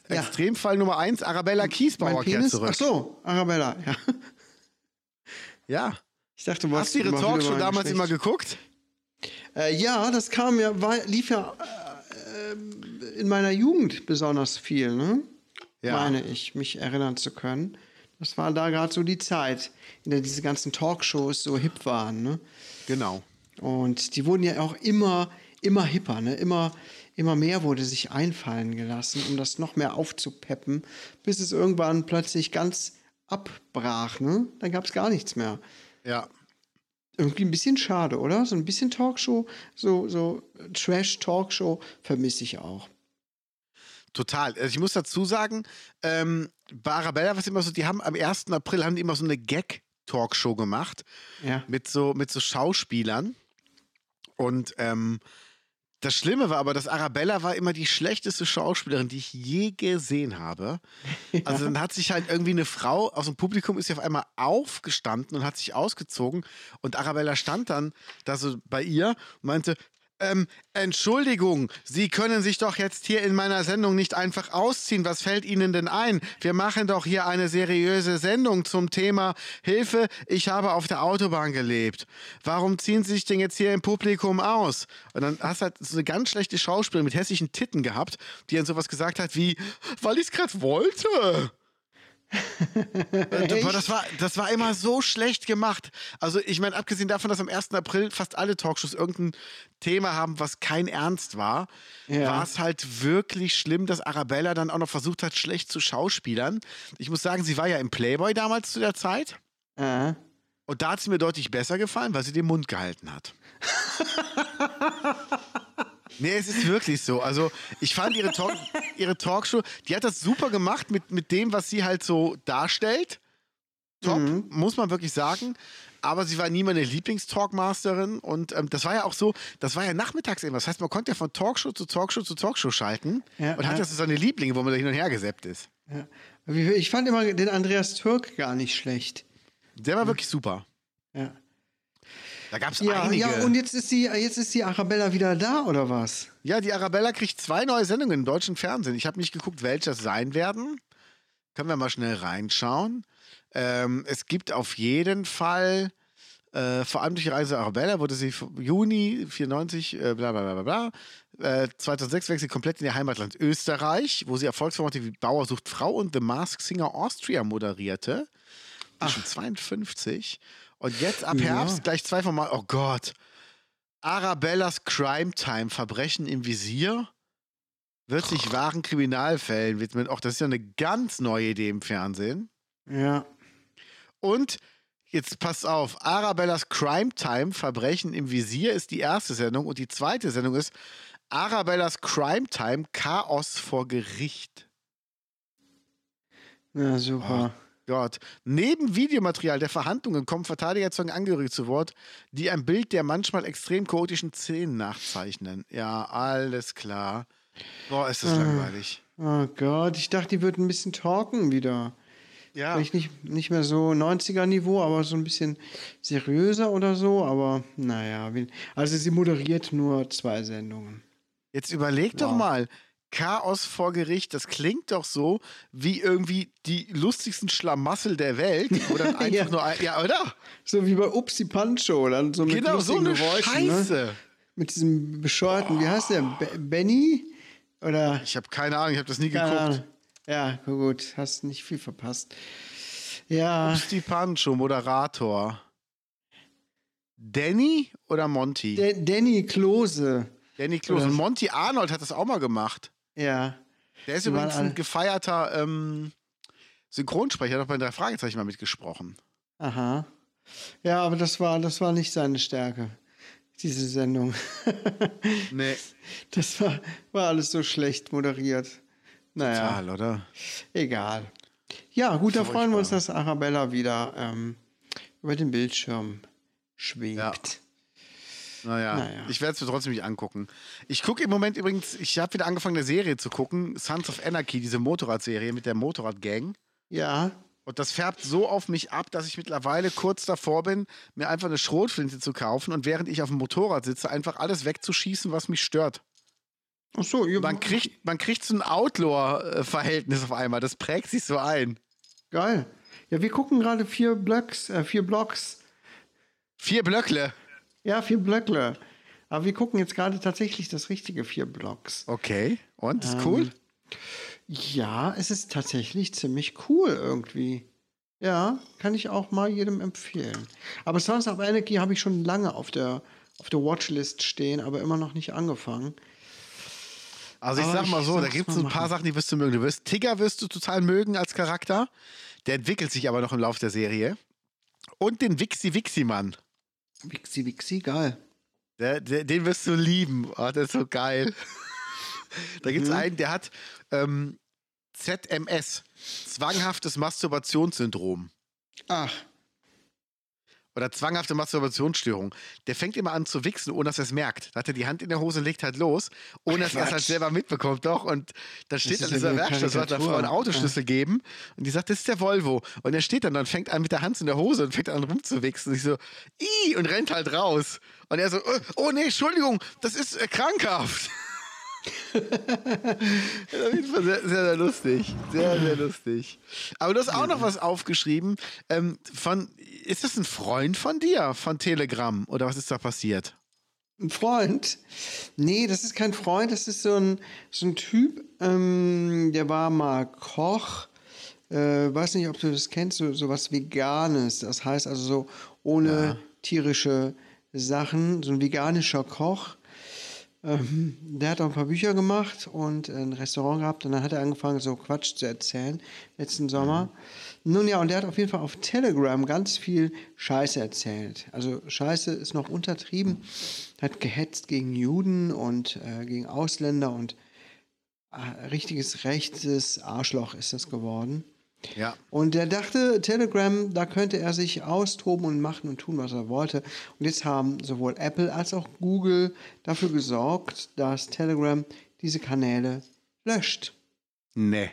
Ja. Extremfall Nummer eins, Arabella Kiesbauer kehrt zurück. Ach so, Arabella. Ja. Ja. Ich dachte, du Hast du ihre Talkshow mal damals immer geguckt? Äh, ja, das kam ja, war, lief ja äh, in meiner Jugend besonders viel, ne? Ja. Meine ich, mich erinnern zu können. Das war da gerade so die Zeit, in der diese ganzen Talkshows so hip waren, ne? Genau. Und die wurden ja auch immer, immer hipper, ne? Immer, immer mehr wurde sich einfallen gelassen, um das noch mehr aufzupeppen, bis es irgendwann plötzlich ganz abbrach, ne? Dann gab es gar nichts mehr. Ja. Irgendwie ein bisschen schade, oder? So ein bisschen Talkshow, so, so Trash-Talkshow vermisse ich auch. Total. Also ich muss dazu sagen, ähm, bei Arabella war es immer so, die haben am 1. April haben die immer so eine Gag-Talkshow gemacht Ja. mit so, mit so Schauspielern. Und ähm, das Schlimme war aber, dass Arabella war immer die schlechteste Schauspielerin, die ich je gesehen habe. Also dann hat sich halt irgendwie eine Frau aus dem Publikum ist sie auf einmal aufgestanden und hat sich ausgezogen und Arabella stand dann da so bei ihr und meinte, ähm, Entschuldigung, Sie können sich doch jetzt hier in meiner Sendung nicht einfach ausziehen. Was fällt Ihnen denn ein? Wir machen doch hier eine seriöse Sendung zum Thema Hilfe, ich habe auf der Autobahn gelebt. Warum ziehen Sie sich denn jetzt hier im Publikum aus? Und dann hast du halt so eine ganz schlechte Schauspielerin mit hässlichen Titten gehabt, die dann sowas gesagt hat wie, weil ich es gerade wollte. Äh, das, war, das war immer so schlecht gemacht. Also, ich meine, abgesehen davon, dass am 1. April fast alle Talkshows irgendein Thema haben, was kein Ernst war, Ja. war es halt wirklich schlimm, dass Arabella dann auch noch versucht hat, schlecht zu schauspielern. Ich muss sagen, sie war ja im Playboy damals zu der Zeit. Äh. Und da hat sie mir deutlich besser gefallen, weil sie den Mund gehalten hat. nee, es ist wirklich so. Also, ich fand ihre, Talk ihre Talkshow, die hat das super gemacht mit, mit dem, was sie halt so darstellt. Top, muss man wirklich sagen. Aber sie war nie meine Lieblingstalkmasterin und ähm, das war ja auch so, das war ja nachmittags irgendwas. Das heißt, man konnte ja von Talkshow zu Talkshow zu Talkshow schalten Ja, und hat ja. so seine Lieblinge, wo man da hin und her gesappt ist. Ja. Ich fand immer den Andreas Türk gar nicht schlecht. Der war wirklich super. Ja. Da gab es Ja, einige. ja, und jetzt ist die, jetzt ist die Arabella wieder da, oder was? Ja, die Arabella kriegt zwei neue Sendungen im deutschen Fernsehen. Ich habe nicht geguckt, welche das sein werden. Können wir mal schnell reinschauen. Ähm, es gibt auf jeden Fall, äh, vor allem durch die Reise Arabella, wurde sie Juni 94, äh, bla bla bla bla bla. Äh, 2006 wechselt sie komplett in ihr Heimatland Österreich, wo sie Erfolgsformate wie Bauer sucht Frau und The Mask Singer Austria moderierte. Ist schon 52. Und jetzt ab Ja. Herbst gleich zwei Formate. Oh Gott. Arabellas Crime Time, Verbrechen im Visier, wird sich wahren Kriminalfällen widmen. Auch das ist ja eine ganz neue Idee im Fernsehen. Ja. Und jetzt passt auf, Arabellas Crime Time, Verbrechen im Visier ist die erste Sendung und die zweite Sendung ist Arabellas Crime Time, Chaos vor Gericht. Na super. Gott. Neben Videomaterial der Verhandlungen kommen Verteidigerzeugen Angehörige zu Wort, die ein Bild der manchmal extrem chaotischen Szenen nachzeichnen. Ja, alles klar. Boah, ist das langweilig. Oh Gott, ich dachte, die würden ein bisschen talken wieder. Ja. Vielleicht nicht, nicht mehr so 90er-Niveau, aber so ein bisschen seriöser oder so. Aber naja, also sie moderiert nur zwei Sendungen. Jetzt überleg doch Wow. mal. Chaos vor Gericht, das klingt doch so wie irgendwie die lustigsten Schlamassel der Welt. Oder einfach Ja. nur ein, ja, oder? So wie bei Upsi Pancho, dann so mit Genau, so eine Geräuschen, Ne? Scheiße. Mit diesem bescheuerten, wie heißt der? Be Benny? Oder? Ich habe keine Ahnung, ich habe das nie geguckt. Ahnung. Ja, gut, hast nicht viel verpasst. Ja, Ups, die Pancho, Moderator. Danny oder Monty? der Danny Klose. Danny Klose. Und Monty Arnold hat das auch mal gemacht. Ja. Der ist Die übrigens ein gefeierter ähm, Synchronsprecher, hat auch bei drei Fragezeichen mal mitgesprochen. Aha. Ja, aber das war, das war nicht seine Stärke, diese Sendung. Nee. Das war, war alles so schlecht moderiert. Naja, Total, oder? egal. Ja, gut, da freuen wir uns, dass Arabella wieder ähm, über den Bildschirm schwebt. Naja, Naja. ich werde es mir trotzdem nicht angucken. Ich gucke im Moment übrigens, ich habe wieder angefangen, eine Serie zu gucken, Sons of Anarchy, diese Motorradserie mit der Motorradgang. Ja, Und das färbt so auf mich ab, dass ich mittlerweile kurz davor bin, mir einfach eine Schrotflinte zu kaufen und während ich auf dem Motorrad sitze, einfach alles wegzuschießen, was mich stört. ach so, ihr, Man kriegt, man kriegt so ein Outlaw-Verhältnis auf einmal. Das prägt sich so ein. geil. Ja, wir gucken gerade vier Blocks, äh, vier Blocks. Vier Blöckle. Ja, vier Blöckle. Aber wir gucken jetzt gerade tatsächlich das richtige vier Blocks. Okay. Und? Ist Ähm, cool? Ja, es ist tatsächlich ziemlich cool irgendwie. Ja, kann ich auch mal jedem empfehlen. Aber Sons of Anarchy habe ich schon lange auf der, auf der Watchlist stehen, aber immer noch nicht angefangen. Also ich aber sag mal so, da gibt es ein paar machen. Sachen, die wirst du mögen. Du wirst Tigger wirst du total mögen als Charakter. Der entwickelt sich aber noch im Laufe der Serie. Und den Wixi Wixi Mann. Wixi, Wixi, geil. Der, der, den wirst du lieben. Oh, der ist so geil. da gibt es einen, der hat ähm, ZMS, zwanghaftes Masturbationssyndrom. Ach, Oder zwanghafte Masturbationsstörung. Der fängt immer an zu wichsen, ohne dass er es merkt. Da hat er die Hand in der Hose und legt halt los, ohne dass er es halt selber mitbekommt. Doch. Und da steht ja dieser Werkstatt, so hat der Frau einen. Autoschlüssel geben. Und die sagt, das ist der Volvo. Und er steht dann und fängt an mit der Hand in der Hose und fängt an rumzuwichsen. Und ich so, i und rennt halt raus. Und er so, äh, oh nee, Entschuldigung, das ist äh, krankhaft. Das ist auf jeden Fall sehr, sehr, sehr lustig. Sehr, sehr lustig. Aber du hast auch noch was aufgeschrieben. Ähm, von, ist das ein Freund von dir, von Telegram? Oder was ist da passiert? ein Freund? Nee, das ist kein Freund, das ist so ein, so ein Typ, ähm, der war mal Koch. Äh, weiß nicht, ob du das kennst, so, so was Veganes. Das heißt also so ohne tierische Sachen, so ein veganischer Koch. Ähm, der hat auch ein paar Bücher gemacht und ein Restaurant gehabt und dann hat er angefangen, so Quatsch zu erzählen, letzten Sommer. Nun ja, und der hat auf jeden Fall auf Telegram ganz viel Scheiße erzählt. Also Scheiße ist noch untertrieben, hat gehetzt gegen Juden und äh, gegen Ausländer und äh, richtiges rechtes Arschloch ist das geworden. Ja. Und er dachte, Telegram, da könnte er sich austoben und machen und tun, was er wollte. Und jetzt haben sowohl Apple als auch Google dafür gesorgt, dass Telegram diese Kanäle löscht. Nee.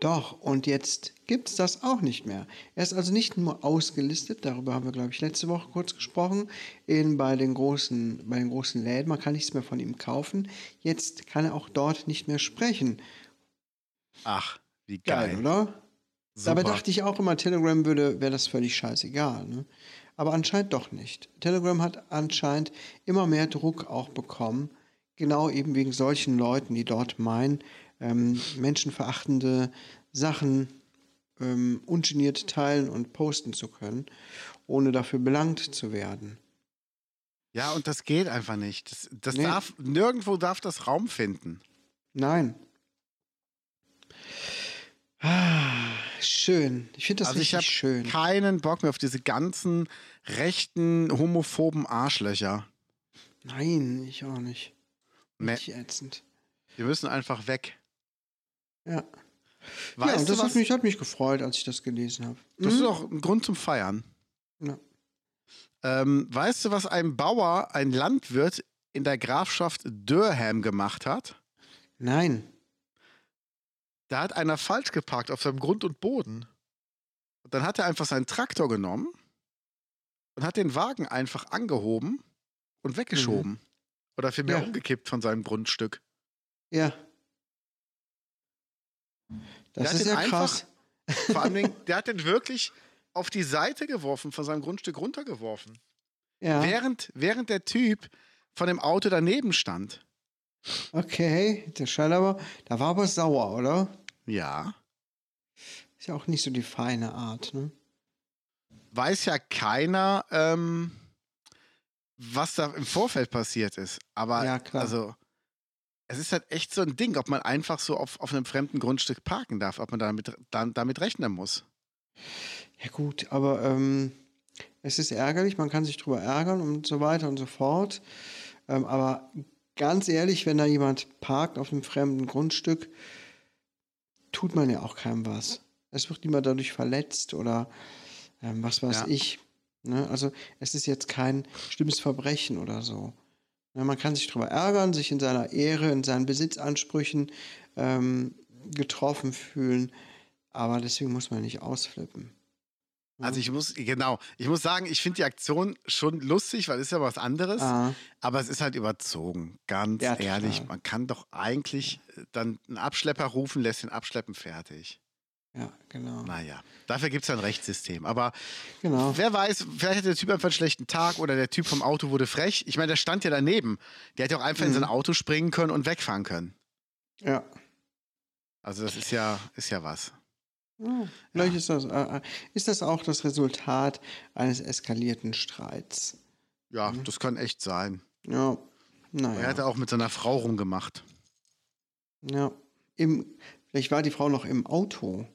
Doch, und jetzt gibt es das auch nicht mehr. Er ist also nicht nur ausgelistet, darüber haben wir, glaube ich, letzte Woche kurz gesprochen, in, bei, den großen, bei den großen Läden. Man kann nichts mehr von ihm kaufen. Jetzt kann er auch dort nicht mehr sprechen. Ach, wie Geil, geil. oder? Super. Dabei dachte ich auch immer, Telegram würde, wäre das völlig scheißegal. Ne? Aber anscheinend doch nicht. Telegram hat anscheinend immer mehr Druck auch bekommen. Genau eben wegen solchen Leuten, die dort meinen, ähm, menschenverachtende Sachen ähm, ungeniert teilen und posten zu können, ohne dafür belangt zu werden. Ja, und das geht einfach nicht. Das, das Nee. darf, nirgendwo darf das Raum finden. Nein. Ah, schön. Ich finde das also ich richtig habe schön. keinen Bock mehr auf diese ganzen rechten, homophoben Arschlöcher. Nein, ich auch nicht. Nee. Richtig ätzend. Die müssen einfach weg. Ja. ja, Weißt und du das hat mich, hat mich gefreut, als ich das gelesen habe. das ist auch ein Grund zum Feiern. Ja. Ähm, weißt du, was ein Bauer, ein Landwirt in der Grafschaft Durham gemacht hat? Nein. Da hat einer falsch geparkt auf seinem Grund und Boden. Und dann hat er einfach seinen Traktor genommen und hat den Wagen einfach angehoben und weggeschoben. Oder vielmehr Ja. umgekippt von seinem Grundstück. Ja. Der Das hat ist ja einfach- krass. Vor allem, Dingen, der hat den wirklich auf die Seite geworfen, von seinem Grundstück runtergeworfen. Ja. Während, während der Typ von dem Auto daneben stand. Okay, der scheint aber, da war aber sauer, oder? Ja. Ist ja auch nicht so die feine Art, ne? Weiß ja keiner, ähm, was da im Vorfeld passiert ist. Aber Ja, klar. also, es ist halt echt so ein Ding, ob man einfach so auf, auf einem fremden Grundstück parken darf, ob man damit, damit rechnen muss. Ja gut, aber ähm, es ist ärgerlich, man kann sich drüber ärgern und so weiter und so fort. Ähm, aber ganz ehrlich, wenn da jemand parkt auf einem fremden Grundstück, tut man ja auch keinem was. Es wird niemand dadurch verletzt oder ähm, was weiß Ja. ich. Ne? Also es ist jetzt kein schlimmes Verbrechen oder so. Ne? Man kann sich darüber ärgern, sich in seiner Ehre, in seinen Besitzansprüchen ähm, getroffen fühlen, aber deswegen muss man nicht ausflippen. Also ich muss, genau, ich muss sagen, ich finde die Aktion schon lustig, weil es ist ja was anderes, Ah, aber es ist halt überzogen, ganz Ja, ehrlich. total. Man kann doch eigentlich äh, dann einen Abschlepper rufen, lässt den Abschleppen fertig. ja, genau. Naja, dafür gibt es ja ein Rechtssystem. Aber Genau. wer weiß, vielleicht hat der Typ einfach einen schlechten Tag oder der Typ vom Auto wurde frech. Ich meine, der stand ja daneben. Der hätte auch einfach in Mhm. sein Auto springen können und wegfahren können. Ja. Also das ist ja, ist ja was. Ja, vielleicht Ist, das, äh, äh, ist das auch das Resultat eines eskalierten Streits. Ja, Mhm. das kann echt sein. Ja, Er naja. hat auch mit seiner Frau rumgemacht. Ja. Im, vielleicht war die Frau noch im Auto.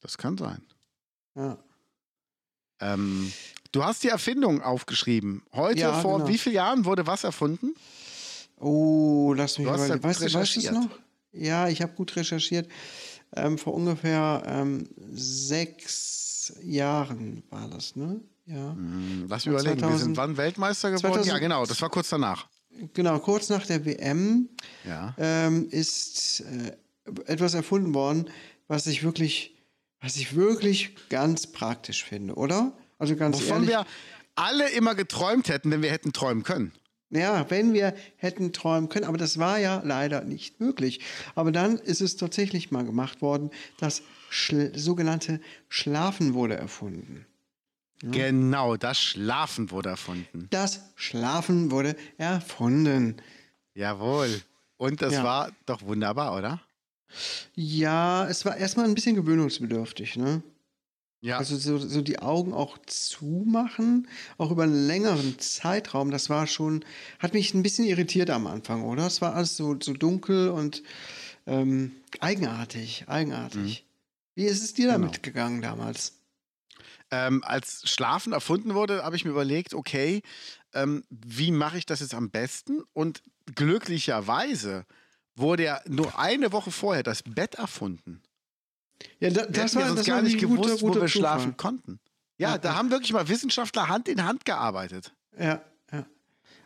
Das kann sein. Ja. Ähm, du hast die Erfindung aufgeschrieben. Heute Ja, vor genau. wie vielen Jahren wurde was erfunden? Oh, lass mich Du hast überlegen. ja weißt, du- weißt du es recherchiert. noch? Ja, ich habe gut recherchiert. Ähm, vor ungefähr ähm, sechs Jahren war das, ne? Ja. Hm, Lass mich überlegen. Wir 2000 sind wann Weltmeister geworden? 2000 ja, genau. Das war kurz danach. Genau, kurz nach der WM Ja. ähm, ist äh, etwas erfunden worden, was ich wirklich, was ich wirklich ganz praktisch finde, oder? Also ganz Wovon ehrlich. wir alle immer geträumt hätten, wenn wir hätten träumen können. Ja, wenn wir hätten träumen können, aber das war ja leider nicht möglich. Aber dann ist es tatsächlich mal gemacht worden, das Schl sogenannte Schlafen wurde erfunden. Genau, das Schlafen wurde erfunden. Das Schlafen wurde erfunden. Jawohl. Und das Ja. war doch wunderbar, oder? Ja, es war erstmal ein bisschen gewöhnungsbedürftig, ne? Ja. Also so, so die Augen auch zumachen, auch über einen längeren Zeitraum, das war schon, hat mich ein bisschen irritiert am Anfang, oder? Es war alles so, so dunkel und ähm, eigenartig, eigenartig. Wie ist es dir damit gegangen damals? ähm, als Schlafen erfunden wurde, habe ich mir überlegt, okay, ähm, wie mache ich das jetzt am besten? Und glücklicherweise wurde ja nur eine Woche vorher das Bett erfunden. Ja, da, Wir das hätten war ja das gar nicht ein guter- gewusst, wo wir Zufall. schlafen konnten. Ja, Ja, da haben wirklich mal Wissenschaftler Hand in Hand gearbeitet. Ja, ja.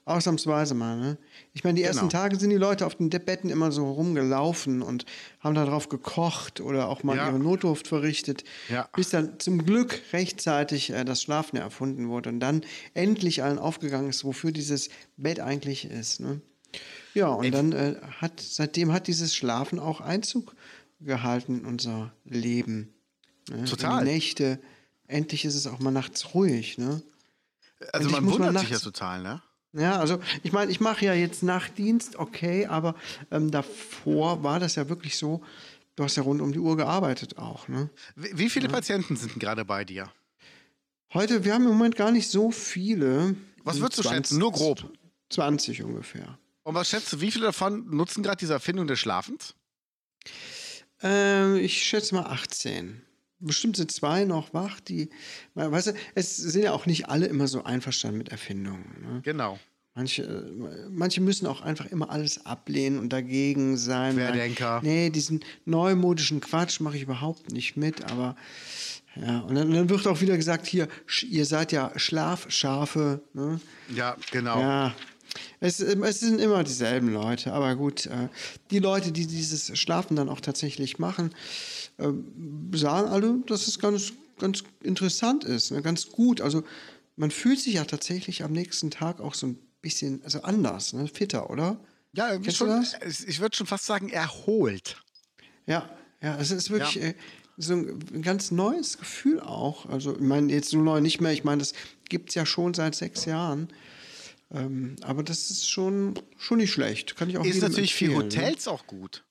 Ausnahmsweise mal, ne? Ich meine, die ersten Genau. Tage sind die Leute auf den De- Betten immer so rumgelaufen und haben da drauf gekocht oder auch mal Ja. ihre Notdurft verrichtet, Ja. bis dann zum Glück rechtzeitig äh, das Schlafen erfunden wurde und dann endlich allen aufgegangen ist, wofür dieses Bett eigentlich ist, ne? Ja, und Ey, dann äh, hat, seitdem hat dieses Schlafen auch Einzug gehalten in unser Leben. Ne? Total. Die Nächte, endlich ist es auch mal nachts ruhig, ne? Also Endlich man muss man wundert sich ja total, ne? Ja, also ich meine, ich mache ja jetzt Nachtdienst, okay, aber ähm, davor war das ja wirklich so, du hast ja rund um die Uhr gearbeitet auch. Ne? Wie, viele Patienten sind gerade bei dir? Heute, wir haben im Moment gar nicht so viele. Was würdest du schätzen? Nur grob. 20 ungefähr. Und was schätzt du, wie viele davon nutzen gerade diese Erfindung des Schlafens? Ähm, ich schätze mal 18. Bestimmt sind zwei noch wach, die, weißt du, es sind ja auch nicht alle immer so einverstanden mit Erfindungen. Ne? Genau. Manche, manche müssen auch einfach immer alles ablehnen und dagegen sein. weil, Querdenker. Nee, diesen neumodischen Quatsch mache ich überhaupt nicht mit, aber ja, und dann, dann wird auch wieder gesagt, hier, ihr seid ja Schlafschafe. Ne? Ja, genau. Ja, es, ähm, es sind immer dieselben Leute, aber gut, äh, die Leute, die dieses Schlafen dann auch tatsächlich machen, ähm, sagen alle, dass es ganz, ganz interessant ist, ne? ganz gut. Also man fühlt sich ja tatsächlich am nächsten Tag auch so ein bisschen also anders, ne? fitter, oder? Ja, schon, ich würde schon fast sagen, erholt. Ja, ja, es ist wirklich Ja. äh, so ein, ein ganz neues Gefühl auch. Also, ich meine, jetzt so neu nicht mehr. Ich meine, das gibt es ja schon seit sechs Jahren. Ähm, aber das ist schon, schon nicht schlecht. Kann ich auch Ist natürlich für empfehlen, ne? Hotels auch gut.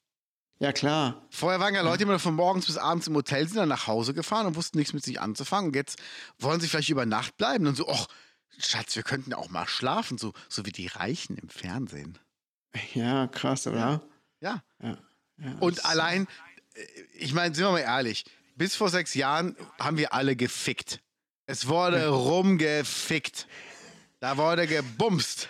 Ja, klar. Vorher waren ja Leute, die immer von morgens bis abends im Hotel sind, dann nach Hause gefahren und wussten nichts mit sich anzufangen. Und jetzt wollen sie vielleicht über Nacht bleiben und so, ach, Schatz, wir könnten ja auch mal schlafen, so, so wie die Reichen im Fernsehen. Ja, krass, oder? Ja. Ja. ja Und allein, äh, ich meine, sind wir mal ehrlich, bis vor sechs Jahren haben wir alle gefickt. Es wurde rumgefickt. Da wurde gebumst.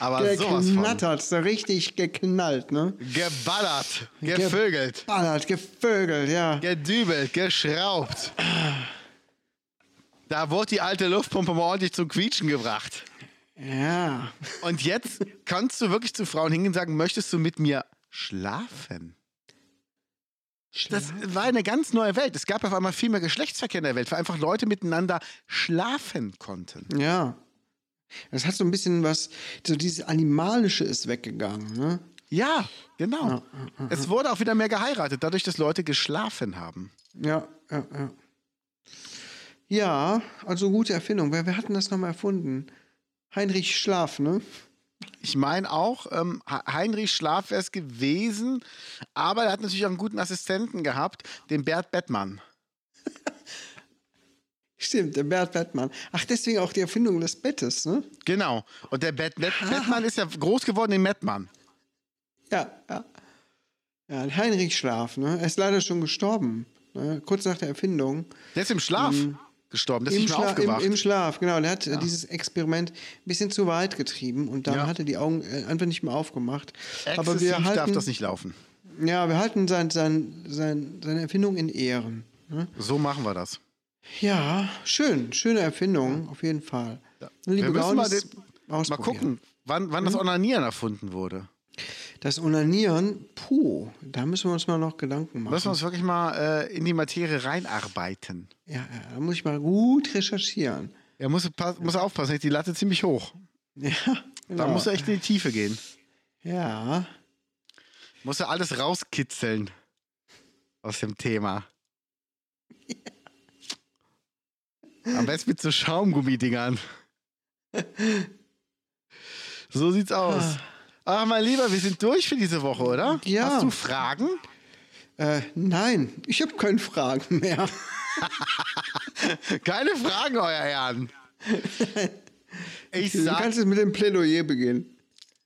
Aber sowas von. Geknattert, so richtig geknallt, ne? Geballert, gevögelt, Geballert, gevögelt, ja. gedübelt, geschraubt. Da wurde die alte Luftpumpe mal ordentlich zum Quietschen gebracht. Ja. Und jetzt kannst du wirklich zu Frauen hingehen und sagen, möchtest du mit mir schlafen? Das war eine ganz neue Welt. Es gab auf einmal viel mehr Geschlechtsverkehr in der Welt, weil einfach Leute miteinander schlafen konnten. Ja. Das hat so ein bisschen was, so dieses Animalische ist weggegangen, ne? Ja, genau. Es wurde auch wieder mehr geheiratet, dadurch, dass Leute geschlafen haben. Ja, ja, ja. Ja, also gute Erfindung. Wer, wer hat denn das nochmal erfunden? Heinrich Schlaf, ne? Ich meine auch, ähm, He- Heinrich Schlaf wäre es gewesen, aber er hat natürlich auch einen guten Assistenten gehabt, den Bert Bettmann. Stimmt, der Bert Bettmann. Ach, deswegen auch die Erfindung des Bettes, ne? Genau. Und der Bett, Bett, Bettmann ist ja groß geworden in Mettmann. Ja, ja. Ja, Heinrich Schlaf, ne? Er ist leider schon gestorben. Ne? Kurz nach der Erfindung. Der ist im Schlaf gestorben, der ist Im, Schla im, aufgewacht. Im Schlaf, genau. Der hat äh, dieses Experiment ein bisschen zu weit getrieben und dann Ja. hat er die Augen äh, einfach nicht mehr aufgemacht. Aber Exzessiv wir halten, darf das nicht laufen. Ja, wir halten sein, sein, sein, seine Erfindung in Ehren. Ne? So machen wir das. Ja, schön. Schöne Erfindung, auf jeden Fall. Liebe Wir müssen mal, Gaunis, mal ausprobieren. gucken, wann, wann das Onanieren erfunden wurde. Das Onanieren, puh, da müssen wir uns mal noch Gedanken machen. Müssen wir uns wirklich mal äh, in die Materie reinarbeiten. Ja, ja, da muss ich mal gut recherchieren. Er muss, muss aufpassen, die Latte ziemlich hoch. Ja, Da genau. muss er echt in die Tiefe gehen. Ja, Muss er alles rauskitzeln aus dem Thema. Am besten mit so Schaumgummidingern. So sieht's aus. Ach, mein Lieber, wir sind durch für diese Woche, oder? Ja. Hast du Fragen? äh, nein, ich habe keine Fragen mehr. Keine Fragen, euer Herren. Ich Du sag, kannst jetzt mit dem Plädoyer beginnen.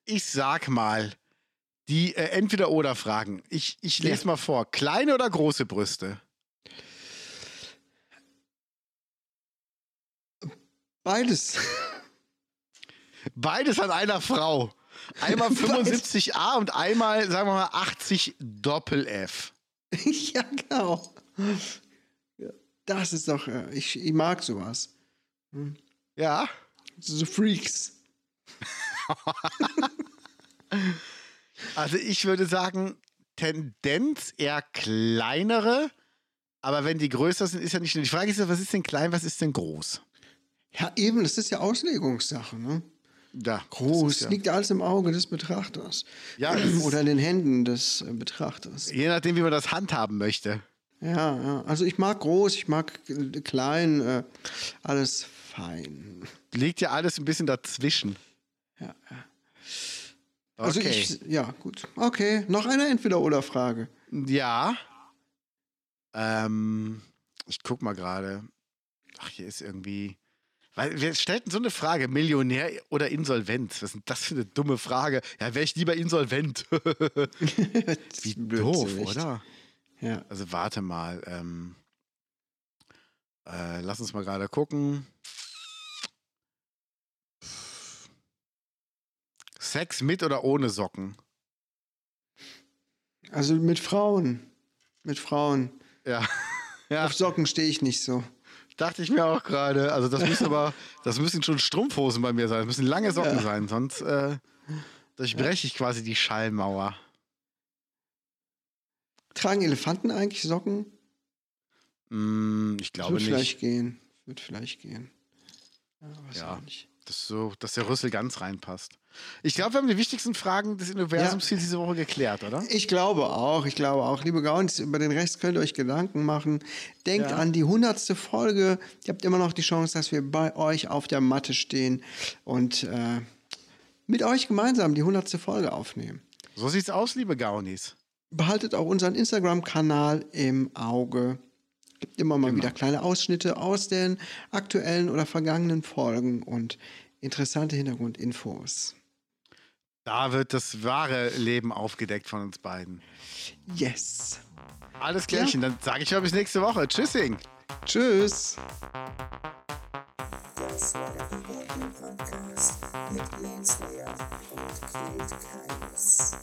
ich sag mal, die äh, Entweder-Oder-Fragen. Ich, ich lese mal vor. Kleine oder große Brüste? Beides. Beides an einer Frau. Einmal 75a und einmal, sagen wir mal, 80 Doppel-F. ja, genau. Das ist doch, äh, ich, ich mag sowas. Ja. So Freaks. Also ich würde sagen, Tendenz eher kleinere, aber wenn die größer sind, ist ja nicht schlimm. Die Frage ist ja, was ist denn klein, was ist denn groß? Ja, eben, das ist ja Auslegungssache, ne? Ja, Groß, ja, liegt alles im Auge des Betrachters. Ja, Oder in den Händen des äh, Betrachters. Je nachdem, wie man das handhaben möchte. Ja, ja, also ich mag groß, ich mag äh, klein, äh, alles fein. Liegt ja alles ein bisschen dazwischen. Ja, ja. Also Okay. ich, ja, gut. Okay, noch eine Entweder-Oder-Frage. Ja. Ähm, ich guck mal gerade. Ach, hier ist irgendwie. Weil wir stellten so eine Frage: Millionär oder insolvent? Was ist denn das für eine dumme Frage? Ja, wäre ich lieber insolvent. Wie doof, oder? Ja. Also warte mal. Ähm, äh, lass uns mal gerade gucken. Sex mit oder ohne Socken? Also mit Frauen. Mit Frauen. Ja. ja. Auf Socken stehe ich nicht so. Dachte ich mir auch gerade. Also das müssen aber, das müssen schon Strumpfhosen bei mir sein. Das müssen lange Socken Ja. sein, sonst äh, durchbreche ich quasi die Schallmauer. Tragen Elefanten eigentlich Socken? Mm, ich glaube Wird nicht. vielleicht gehen. Wird vielleicht gehen. Ja, weiß Ja. auch nicht. Dass, so, dass der Rüssel ganz reinpasst. Ich glaube, wir haben die wichtigsten Fragen des Universums hier diese Woche geklärt, oder? Ich glaube auch, ich glaube auch. Liebe Gaunis, über den Rest könnt ihr euch Gedanken machen. Denkt Ja. an die hundertste Folge. Ihr habt immer noch die Chance, dass wir bei euch auf der Matte stehen und äh, mit euch gemeinsam die hundertste Folge aufnehmen. So sieht's aus, liebe Gaunis. Behaltet auch unseren Instagram-Kanal im Auge. Gibt immer mal wieder kleine Ausschnitte aus den aktuellen oder vergangenen Folgen und interessante Hintergrundinfos. Da wird das wahre Leben aufgedeckt von uns beiden. Yes. Alles klärchen, dann sage ich mal bis nächste Woche. Tschüssing. Tschüss. Das war der Bewegten Podcast mit Lance Lear und Kate Keines.